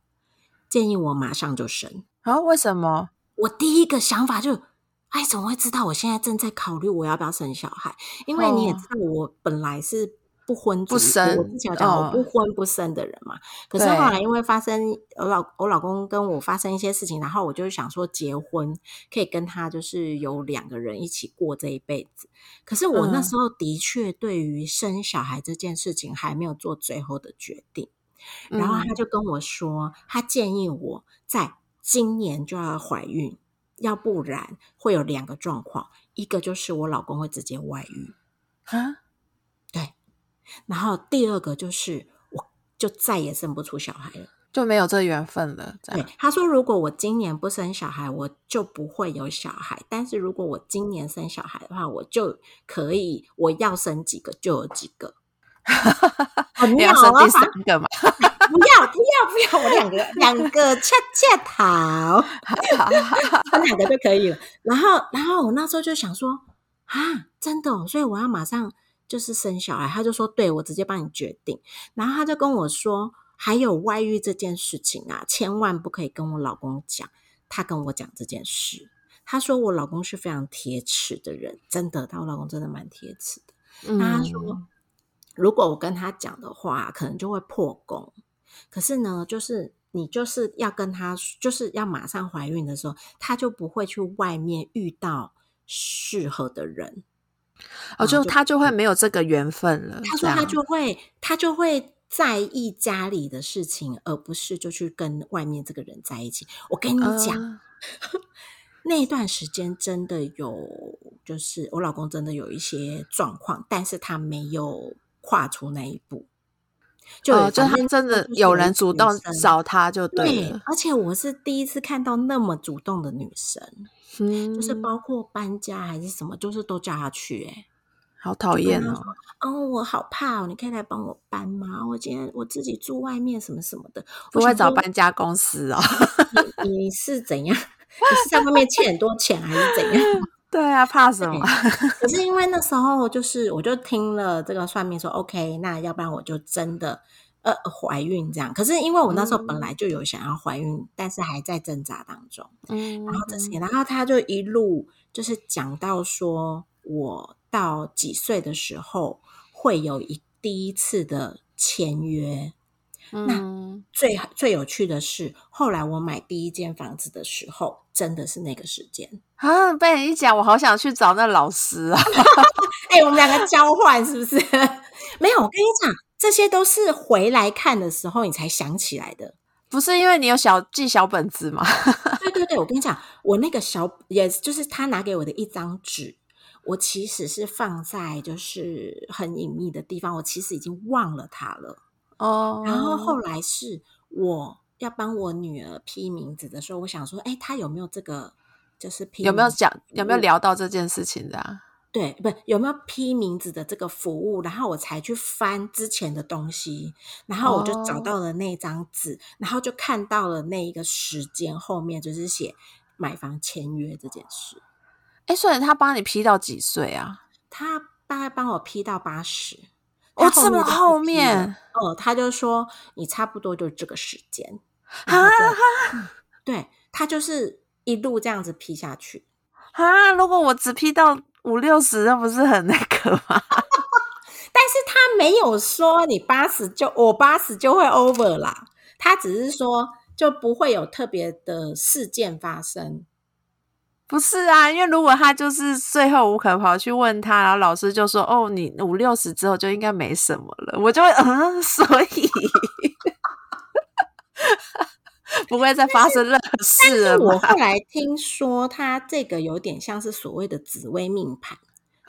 建议我马上就生。啊，为什么？我第一个想法就，哎，怎么会知道我现在正在考虑我要不要生小孩？因为你也哦知道，我本来是不婚不生我之前有讲我哦不婚不生的人嘛。可是后来因为发生我老我老公跟我发生一些事情，然后我就想说结婚可以跟他就是有两个人一起过这一辈子。可是我那嗯时候的确对于生小孩这件事情还没有做最后的决定。然后嗯他就跟我说，他建议我在今年就要怀孕，要不然会有两个状况，一个就是我老公会直接外遇，啊，然后第二个就是我就再也生不出小孩了。就没有这缘分了。对他说，如果我今年不生小孩，我就不会有小孩；但是如果我今年生小孩的话，我就可以，我要生几个就有几个。要生第三个嘛？不要不要不要，我两个两个恰恰 好，分两个就可以了。然后然后我那时候就想说啊，真的、哦，所以我要马上就是生小孩。他就说，对我直接帮你决定。然后他就跟我说，还有外遇这件事情啊，千万不可以跟我老公讲。他跟我讲这件事，他说我老公是非常铁齿的人，真的，他我老公真的蛮铁齿的。那他说，嗯如果我跟他讲的话，可能就会破功。可是呢，就是你就是要跟他，就是要马上怀孕的时候，他就不会去外面遇到适合的人。哦，就就他就会没有这个缘分了。他说他就会，他就会在意家里的事情，而不是就去跟外面这个人在一起。我跟你讲，呃那段时间真的有，就是我老公真的有一些状况，但是他没有跨出那一步。就哦，就他真的有人主动找他就对了，，而且我是第一次看到那么主动的女生，嗯，就是包括搬家还是什么，就是都叫他去、欸。好讨厌哦。哦，我好怕哦，你可以来帮我搬吗？我今天我自己住外面什么什么的，不会找搬家公司哦。你你是怎样？你是在外面欠很多钱还是怎样？对啊，怕什么？可是因为那时候就是我就听了这个算命说，OK，那要不然我就真的呃怀孕这样。可是因为我那时候本来就有想要怀孕，但是还在挣扎当中。嗯，然后这些，然后他就一路就是讲到说，我到几岁的时候会有一第一次的签约。嗯，最最有趣的是，后来我买第一间房子的时候，真的是那个时间。啊，被你一讲，我好想去找那老师啊！哎、我们两个交换是不是？没有，我跟你讲，这些都是回来看的时候你才想起来的。不是因为你有小记小本子吗？对对对，我跟你讲，我那个小也就是他拿给我的一张纸，我其实是放在就是很隐秘的地方，我其实已经忘了它了。哦，然后后来是我要帮我女儿批名字的时候，我想说，哎，她有没有这个就是批有没有讲有没有聊到这件事情的、啊？对，不有没有批名字的这个服务，然后我才去翻之前的东西，然后我就找哦到了那张纸，然后就看到了那一个时间后面就是写买房签约这件事。哎，所以他帮你批到几岁啊？他大概帮我批到八十，哦他这么后面哦，他就说你差不多就这个时间，啊然后就嗯对他就是一路这样子批下去。啊！如果我只批到五六十，那不是很那个吗？但是他没有说你八十就我八十就会 over 啦，他只是说就不会有特别的事件发生。不是啊，因为如果他就是最后无可跑去问他，然后老师就说：“哦，你五六十之后就应该没什么了。”我就会嗯，所以不会再发生任何事了？我后来听说他这个有点像是所谓的紫微命盘，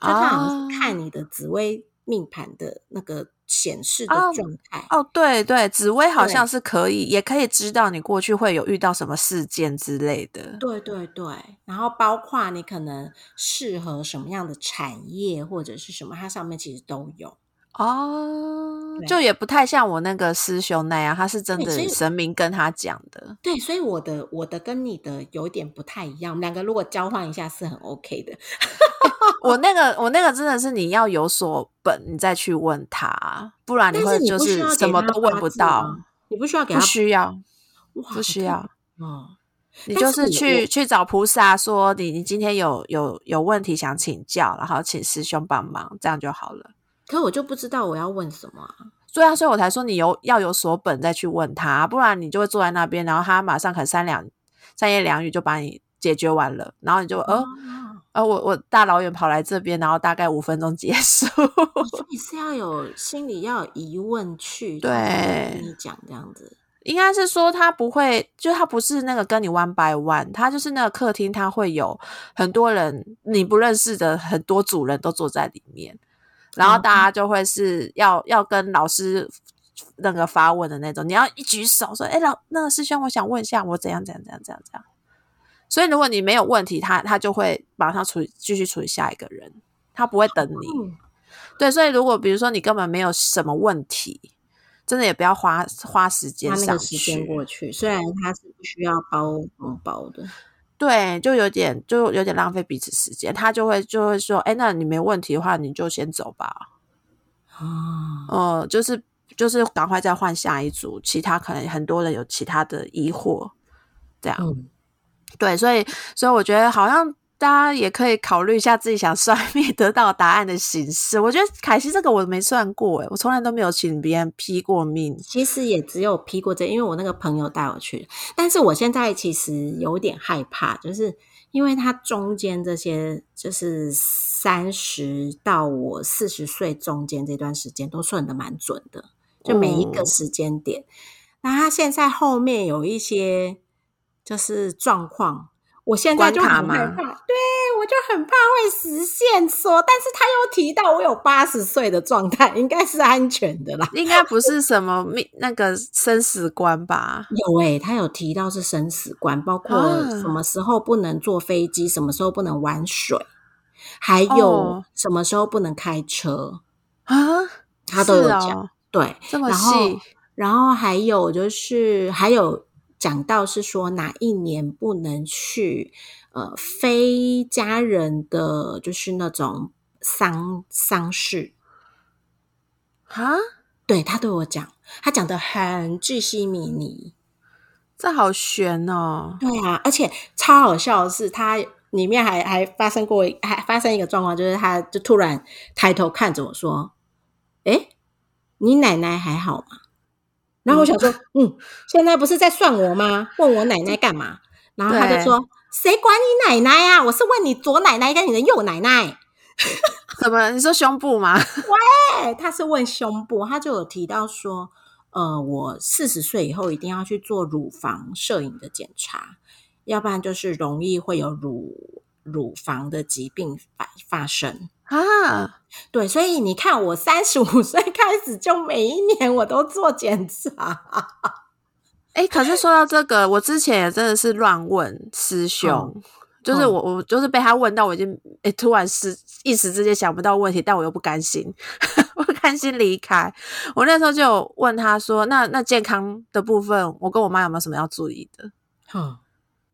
就他好像是看你的紫微命盘的那个显示的哦状态。哦，对对，紫薇好像是可以，也可以知道你过去会有遇到什么事件之类的。对对对，然后包括你可能适合什么样的产业或者是什么，它上面其实都有。哦，就也不太像我那个师兄那样，他是真的神明跟他讲的。对，所以我的我的跟你的有点不太一样，我们两个如果交换一下是很 OK 的。我那个我那个真的是你要有所本，你再去问他，不然你会就是什么都问不到，你不需要给他不需要，不需要。嗯。你就是去去找菩萨说你你今天有有有问题想请教，然后请师兄帮忙，这样就好了。可我就不知道我要问什么啊。对啊，所以我才说你有要有所本再去问他，不然你就会坐在那边，然后他马上可能三两三言两语就把你解决完了，然后你就呃哦，呃我我大老远跑来这边，然后大概五分钟结束。所以是要有心里要有疑问去，对跟对你讲这样子。应该是说他不会，就他不是那个跟你 one by one，他就是那个客厅，他会有很多人你不认识的很多主人都坐在里面，然后哦大家就会是要要跟老师那个发问的那种，你要一举手说，哎老那个师兄，我想问一下，我怎样怎样怎样怎样怎样。所以如果你没有问题，他他就会马上处理继续处理下一个人，他不会等你。嗯，对，所以如果比如说你根本没有什么问题，真的也不要花花时间他那上个时间去。过去，虽然他是不需要包红包的，对，就有点就有点浪费彼此时间。他就会就会说，哎，那你没问题的话，你就先走吧。哦，呃，就是就是赶快再换下一组，其他可能很多人有其他的疑惑，这样。嗯，对，所以所以我觉得好像大家也可以考虑一下自己想算命得到答案的形式。我觉得凯西这个我没算过，诶，我从来都没有请别人批过命。其实也只有批过这，因为我那个朋友带我去，但是我现在其实有点害怕，就是因为他中间这些就是三十到我四十岁中间这段时间都算的蛮准的，就每一个嗯时间点。那他现在后面有一些就是状况，我现在就很害怕，对我就很怕会实现说，但是他又提到我有八十岁的状态，应该是安全的啦。应该不是什么命那个生死观吧？有诶、他有提到是生死观，包括啊什么时候不能坐飞机，什么时候不能玩水，还有哦什么时候不能开车，啊，他都有讲。哦，对，这么然后细然后还有就是还有讲到是说哪一年不能去呃非家人的就是那种丧丧事，啊，对他对我讲，他讲的很巨细靡遗。这好悬哦。对啊，而且超好笑的是，他里面还还发生过还发生一个状况，就是他就突然抬头看着我说：“哎，你奶奶还好吗？”然后我想说：“嗯，现在不是在算我吗？问我奶奶干嘛？”然后他就说：“谁管你奶奶啊？我是问你左奶奶跟你的右奶奶。”怎么？你说胸部吗？喂，他是问胸部，他就有提到说，呃，我四十岁以后一定要去做乳房摄影的检查，要不然就是容易会有乳乳房的疾病发发生啊。对，所以你看，我三十五岁开始就每一年我都做检查。哎，可是说到这个，我之前也真的是乱问师兄。就是我，我就是被他问到，我已经诶突然是一时之间想不到问题，但我又不甘心，不甘心离开。我那时候就问他说：“那那健康的部分，我跟我妈有没有什么要注意的？”嗯，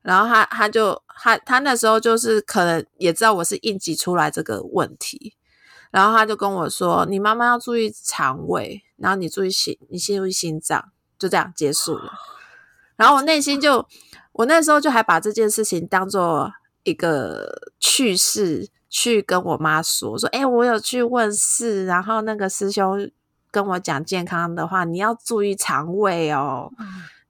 然后他他就他他那时候就是可能也知道我是应急出来这个问题，然后他就跟我说：“你妈妈要注意肠胃，然后你注意心，你注意心脏，就这样结束了。”然后我内心就，我那时候就还把这件事情当做。一个趣事去跟我妈说说，哎，我有去问事，然后那个师兄跟我讲健康的话，你要注意肠胃哦。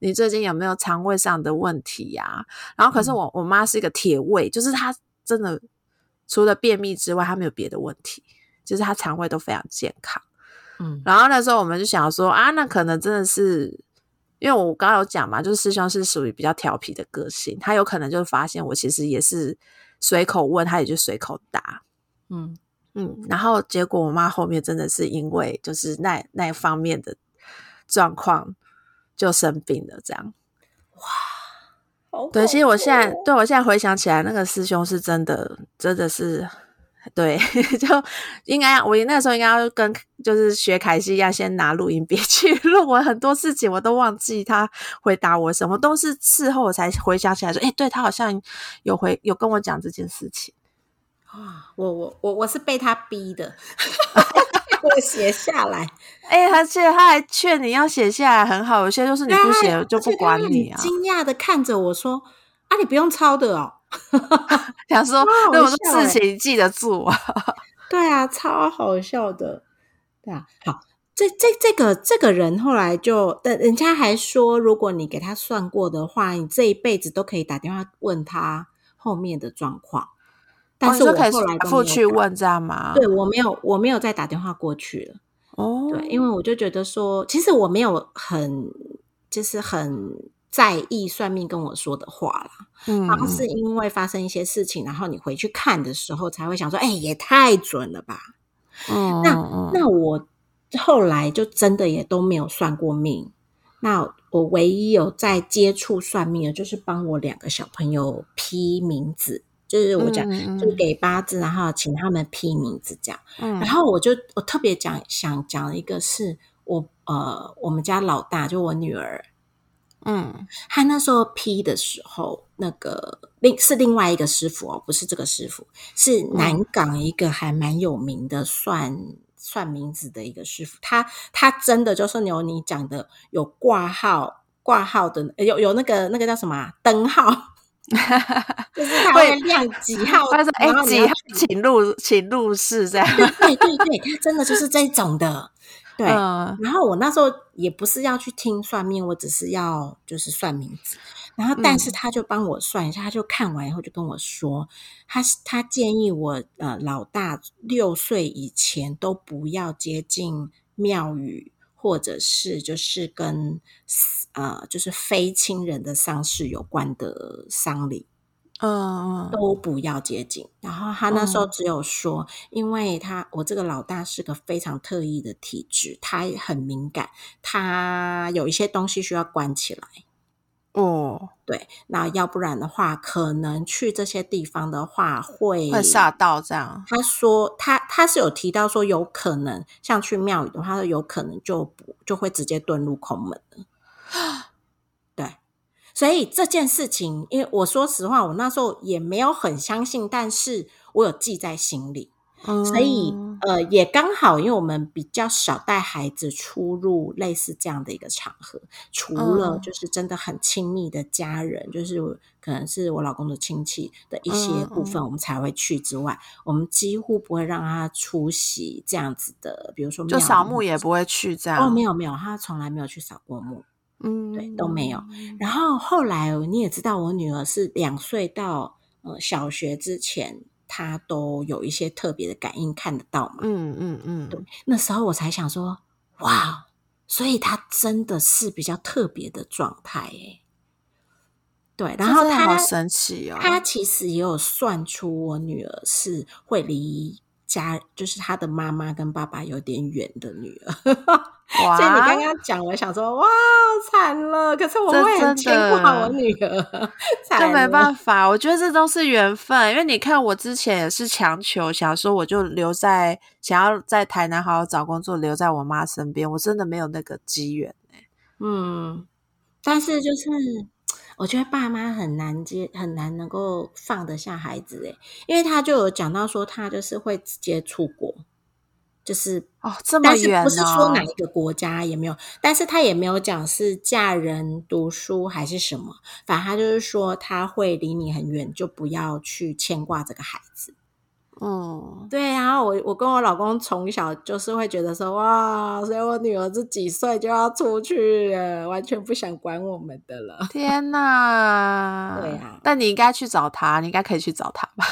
你最近有没有肠胃上的问题呀？然后可是我我妈是一个铁胃，就是她真的除了便秘之外，她没有别的问题，就是她肠胃都非常健康。嗯，然后那时候我们就想说啊，那可能真的是。因为我刚刚有讲嘛，就是师兄是属于比较调皮的个性，他有可能就发现我其实也是随口问，他也就随口答，嗯嗯，然后结果我妈后面真的是因为就是那那方面的状况就生病了，这样，哇，对，其实我现在对我现在回想起来，那个师兄是真的，真的是。对，就应该我那时候应该要跟就是学凯西一样，先拿录音笔 去录。我很多事情我都忘记他回答我什么，都是事后我才回想起来说，哎，对他好像有回有跟我讲这件事情啊。我我我我是被他逼的，我写下来。哎，而且他还劝你要写下来，很好。有些就是你不写就不管你啊。惊讶的看着我说：“啊，你不用抄的哦。”想说那种事情记得住啊？对啊，超好笑的。对啊，好，这这这个这个人后来就，但人家还说，如果你给他算过的话，你这一辈子都可以打电话问他后面的状况。但是我后来不去问，知道吗？对我没有，我没有再打电话过去了。哦，对，因为我就觉得说，其实我没有很，就是很。在意算命跟我说的话啦，嗯，然后是因为发生一些事情，然后你回去看的时候才会想说，哎，也太准了吧，嗯，那那我后来就真的也都没有算过命，那我唯一有在接触算命的，就是帮我两个小朋友批名字，就是我讲，就给八字，然后请他们批名字这样，嗯，然后我就我特别讲想讲一个是我呃，我们家老大就我女儿。嗯，她那时候批的时候，那个另是另外一个师傅哦，不是这个师傅，是南港一个还蛮有名的算算名字的一个师傅。他他真的就是有你讲的有挂号挂号的，有有那个那个叫什么灯号，就是他会亮几 号，他说哎几号请入请入室这样，对对对，真的就是这种的。对，然后我那时候也不是要去听算命，我只是要就是算名字。然后，但是他就帮我算一下，他就看完以后就跟我说，他他建议我呃老大六岁以前都不要接近庙宇，或者是就是跟呃就是非亲人的丧事有关的丧礼。嗯，都不要接近。然后他那时候只有说，因为他我这个老大是个非常特异的体质，他很敏感，他有一些东西需要关起来。哦，对，那要不然的话，可能去这些地方的话会会吓到这样。他说他他是有提到说，有可能像去庙宇的话，有可能就不就会直接遁入空门了。所以这件事情，因为我说实话，我那时候也没有很相信，但是我有记在心里。所以呃，也刚好，因为我们比较少带孩子出入类似这样的一个场合，除了嗯就是真的很亲密的家人，就是可能是我老公的亲戚的一些嗯部分，我们才会去之外，我们几乎不会让他出席这样子的，比如说就扫墓也不会去这样。哦，没有没有，他从来没有去扫过墓。嗯，对都没有。然后后来你也知道，我女儿是两岁到呃小学之前，她都有一些特别的感应，看得到嘛。嗯嗯嗯，对，那时候我才想说，哇，所以她真的是比较特别的状态诶。对，然后这真的好她神奇哦。她其实也有算出我女儿是会离家，就是他的妈妈跟爸爸有点远的女儿。哇，所以你刚刚讲，我想说，哇，惨了！可是我这会很牵挂我女儿，这没办法。法，我觉得这都是缘分。因为你看，我之前也是强求，想说我就留在，想要在台南好好找工作，留在我妈身边。我真的没有那个机缘欸嗯，但是就是我觉得爸妈很难接，很难能够放得下孩子诶，因为他就有讲到说，他就是会直接出国，就是哦，这么但是远不是说哦哪一个国家也没有，但是他也没有讲是嫁人读书还是什么，反正他就是说他会离你很远，就不要去牵挂这个孩子。嗯，对，然后我我跟我老公从小就是会觉得说哇，所以我女儿是几岁就要出去了，完全不想管我们的了。天哪！对啊但你应该去找他，你应该可以去找他吧？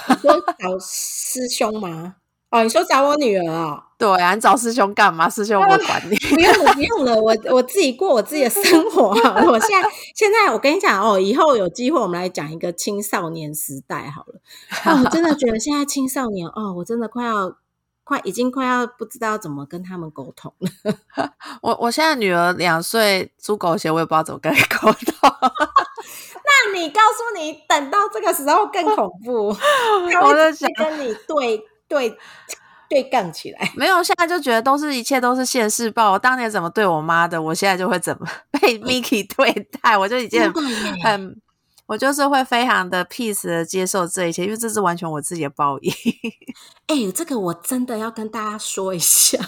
找师兄吗？哦，你说找我女儿哦？对啊，你找师兄干嘛？师兄我管你。不用了，不用了，我我自己过我自己的生活好了。我现在现在我跟你讲哦，以后有机会我们来讲一个青少年时代好了。哦，我真的觉得现在青少年哦，我真的快要快已经快要不知道怎么跟他们沟通了。我我现在女儿两岁，猪狗血，我也不知道怎么跟你沟通。那你告诉你，等到这个时候更恐怖，他我在会直跟你对对 对杠起来。没有，现在就觉得都是一切都是现世报。我当年怎么对我妈的，我现在就会怎么被 Miki 对待，我就已经很我就是会非常的 peace 的接受这一切，因为这是完全我自己的报应。哎、这个我真的要跟大家说一下。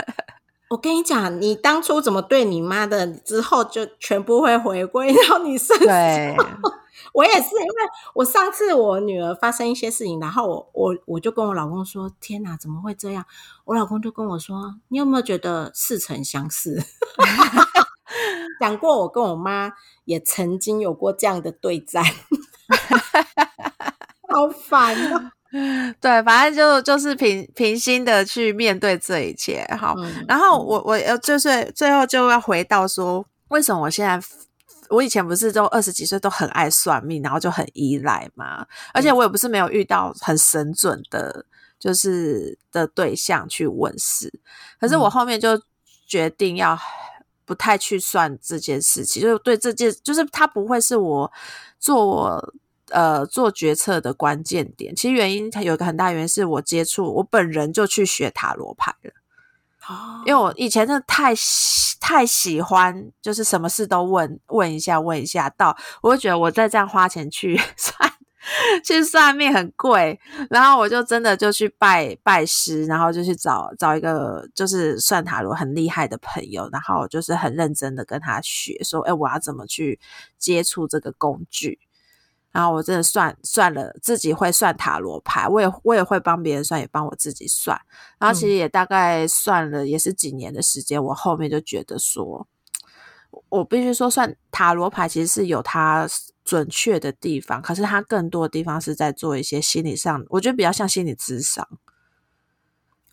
我跟你讲，你当初怎么对你妈的，之后就全部会回归到你身上。对，我也是，因为我上次我女儿发生一些事情，然后我我我就跟我老公说：“天哪，怎么会这样？”我老公就跟我说：“你有没有觉得似曾相识？” 讲过，我跟我妈也曾经有过这样的对战，好烦哦。对，反正就就是平平心的去面对这一切。好，嗯然后我我呃就是最后就要回到说，为什么我现在我以前不是都二十几岁都很爱算命，然后就很依赖嘛，而且我也不是没有遇到很神准的，就是的对象去问事，可是我嗯后面就决定要。不太去算这件事情，就是对这件，就是它不会是我做我呃做决策的关键点。其实原因它有一个很大原因是我接触我本人就去学塔罗牌了。因为我以前真的太太喜欢，就是什么事都问问一下问一下，到我就觉得我再这样花钱去 算去算命很贵，然后我就真的就去拜拜师，然后就去找找一个就是算塔罗很厉害的朋友，然后就是很认真的跟他学，说，哎，我要怎么去接触这个工具。然后我真的算算了，自己会算塔罗牌，我也我也会帮别人算，也帮我自己算。然后其实也大概算了，也是几年的时间。我后面就觉得说，我必须说，算塔罗牌其实是有它准确的地方，可是它更多的地方是在做一些心理上，我觉得比较像心理智商。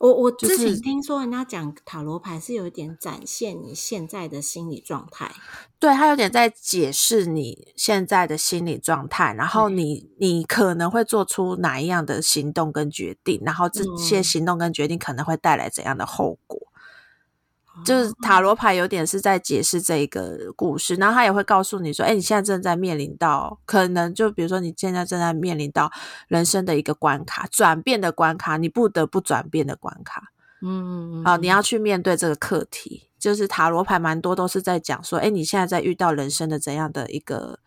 我我之就是前听说人家讲塔罗牌是有一点展现你现在的心理状态，对，他有点在解释你现在的心理状态，然后你你可能会做出哪一样的行动跟决定，然后这些嗯行动跟决定可能会带来怎样的后果。就是塔罗牌有点是在解释这一个故事，然后他也会告诉你说，哎，你现在正在面临到可能就比如说你现在正在面临到人生的一个关卡，转变的关卡，你不得不转变的关卡。嗯嗯啊，你要去面对这个课题，就是塔罗牌蛮多都是在讲说，哎，你现在在遇到人生的怎样的一个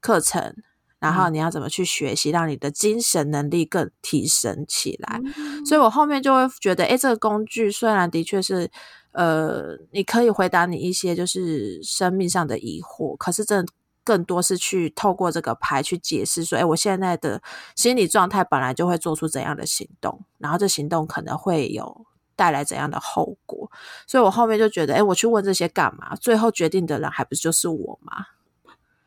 课程，然后你要怎么去学习，让你的精神能力更提升起来。嗯所以我后面就会觉得，哎，这个工具虽然的确是，呃，你可以回答你一些就是生命上的疑惑，可是真的更多是去透过这个牌去解释说，哎，我现在的心理状态本来就会做出怎样的行动，然后这行动可能会有带来怎样的后果。所以我后面就觉得，哎，我去问这些干嘛？最后决定的人还不是就是我吗？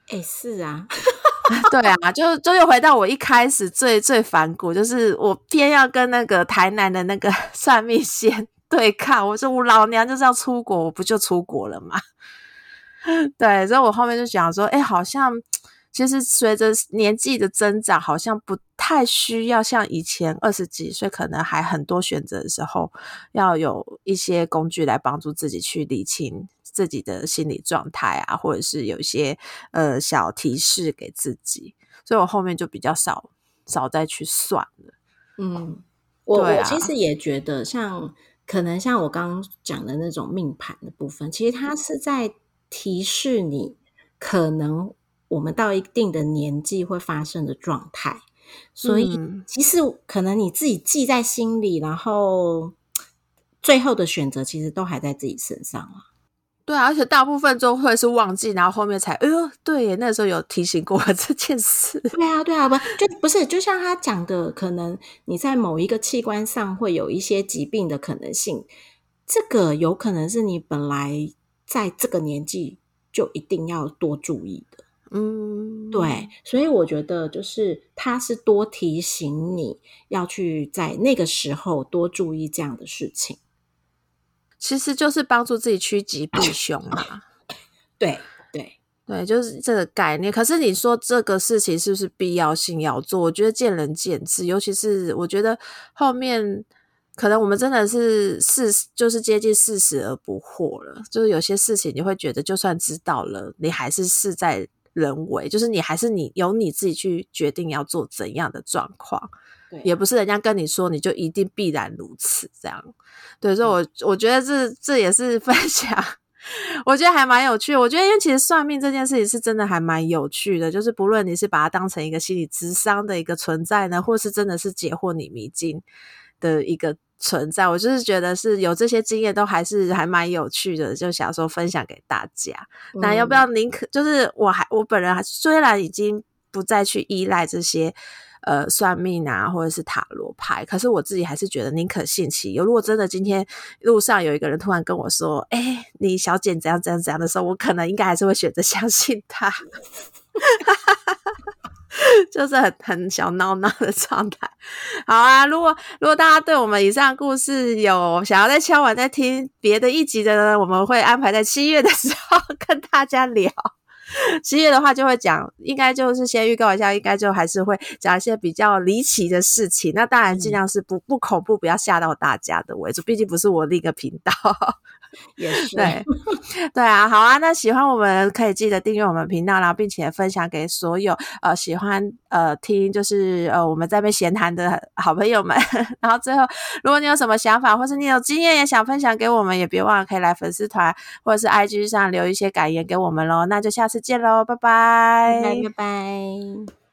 哎、是啊，对啊，就就又回到我一开始最最反骨，就是我偏要跟那个台南的那个 算命仙对抗。我说我老娘就是要出国，我不就出国了吗？对，所以我后面就想说，哎，好像其实随着年纪的增长，好像不太需要像以前二十几岁可能还很多选择的时候，要有一些工具来帮助自己去理清自己的心理状态啊，或者是有一些呃小提示给自己。所以我后面就比较少少再去算了。嗯，我、啊我其实也觉得像，可能像我刚刚讲的那种命盘的部分，其实它是在提示你，可能我们到一定的年纪会发生的状态。所以，嗯其实可能你自己记在心里，然后最后的选择其实都还在自己身上啊。对啊，而且大部分都会是忘记，然后后面才，哎呦，对耶，那时候有提醒过我这件事。对啊，对啊，不就不是，就像他讲的，可能你在某一个器官上会有一些疾病的可能性，这个有可能是你本来在这个年纪就一定要多注意的。嗯，对，所以我觉得就是他是多提醒你要去在那个时候多注意这样的事情。其实就是帮助自己趋吉避 凶嘛。对对，对，就是这个概念。可是你说这个事情是不是必要性要做？我觉得见仁见智。尤其是我觉得后面可能我们真的是事，就是接近四十而不惑了。就是有些事情你会觉得，就算知道了，你还是事在人为，就是你还是你由你自己去决定要做怎样的状况。对也不是人家跟你说你就一定必然如此这样。对，所以我我觉得这这也是分享，我觉得还蛮有趣的。我觉得因为其实算命这件事情是真的还蛮有趣的，就是不论你是把它当成一个心理智商的一个存在呢，或是真的是解惑你迷津的一个存在，我就是觉得是有这些经验都还是还蛮有趣的，就想说分享给大家。那要不要宁可就是我还我本人还虽然已经不再去依赖这些呃算命啊或者是塔罗牌，可是我自己还是觉得宁可信其有。如果真的今天路上有一个人突然跟我说：“哎、你小姐怎样怎样怎样”的时候，我可能应该还是会选择相信他。就是很很小闹闹的状态。好啊，如果如果大家对我们以上故事有想要再敲完再听别的一集的呢，我们会安排在七月的时候 跟大家聊。七月的话就会讲，应该就是先预告一下，应该就还是会讲一些比较离奇的事情。那当然尽量是不不恐怖，不要吓到大家的为主，毕竟不是我另一个频道。也是对，对啊，好啊，那喜欢我们可以记得订阅我们频道，然后并且分享给所有呃喜欢呃听就是呃我们在被闲谈的好朋友们。然后最后，如果你有什么想法，或是你有经验也想分享给我们，也别忘了可以来粉丝团或者是 IG 上留一些感言给我们喽。那就下次见喽，拜拜拜拜拜拜。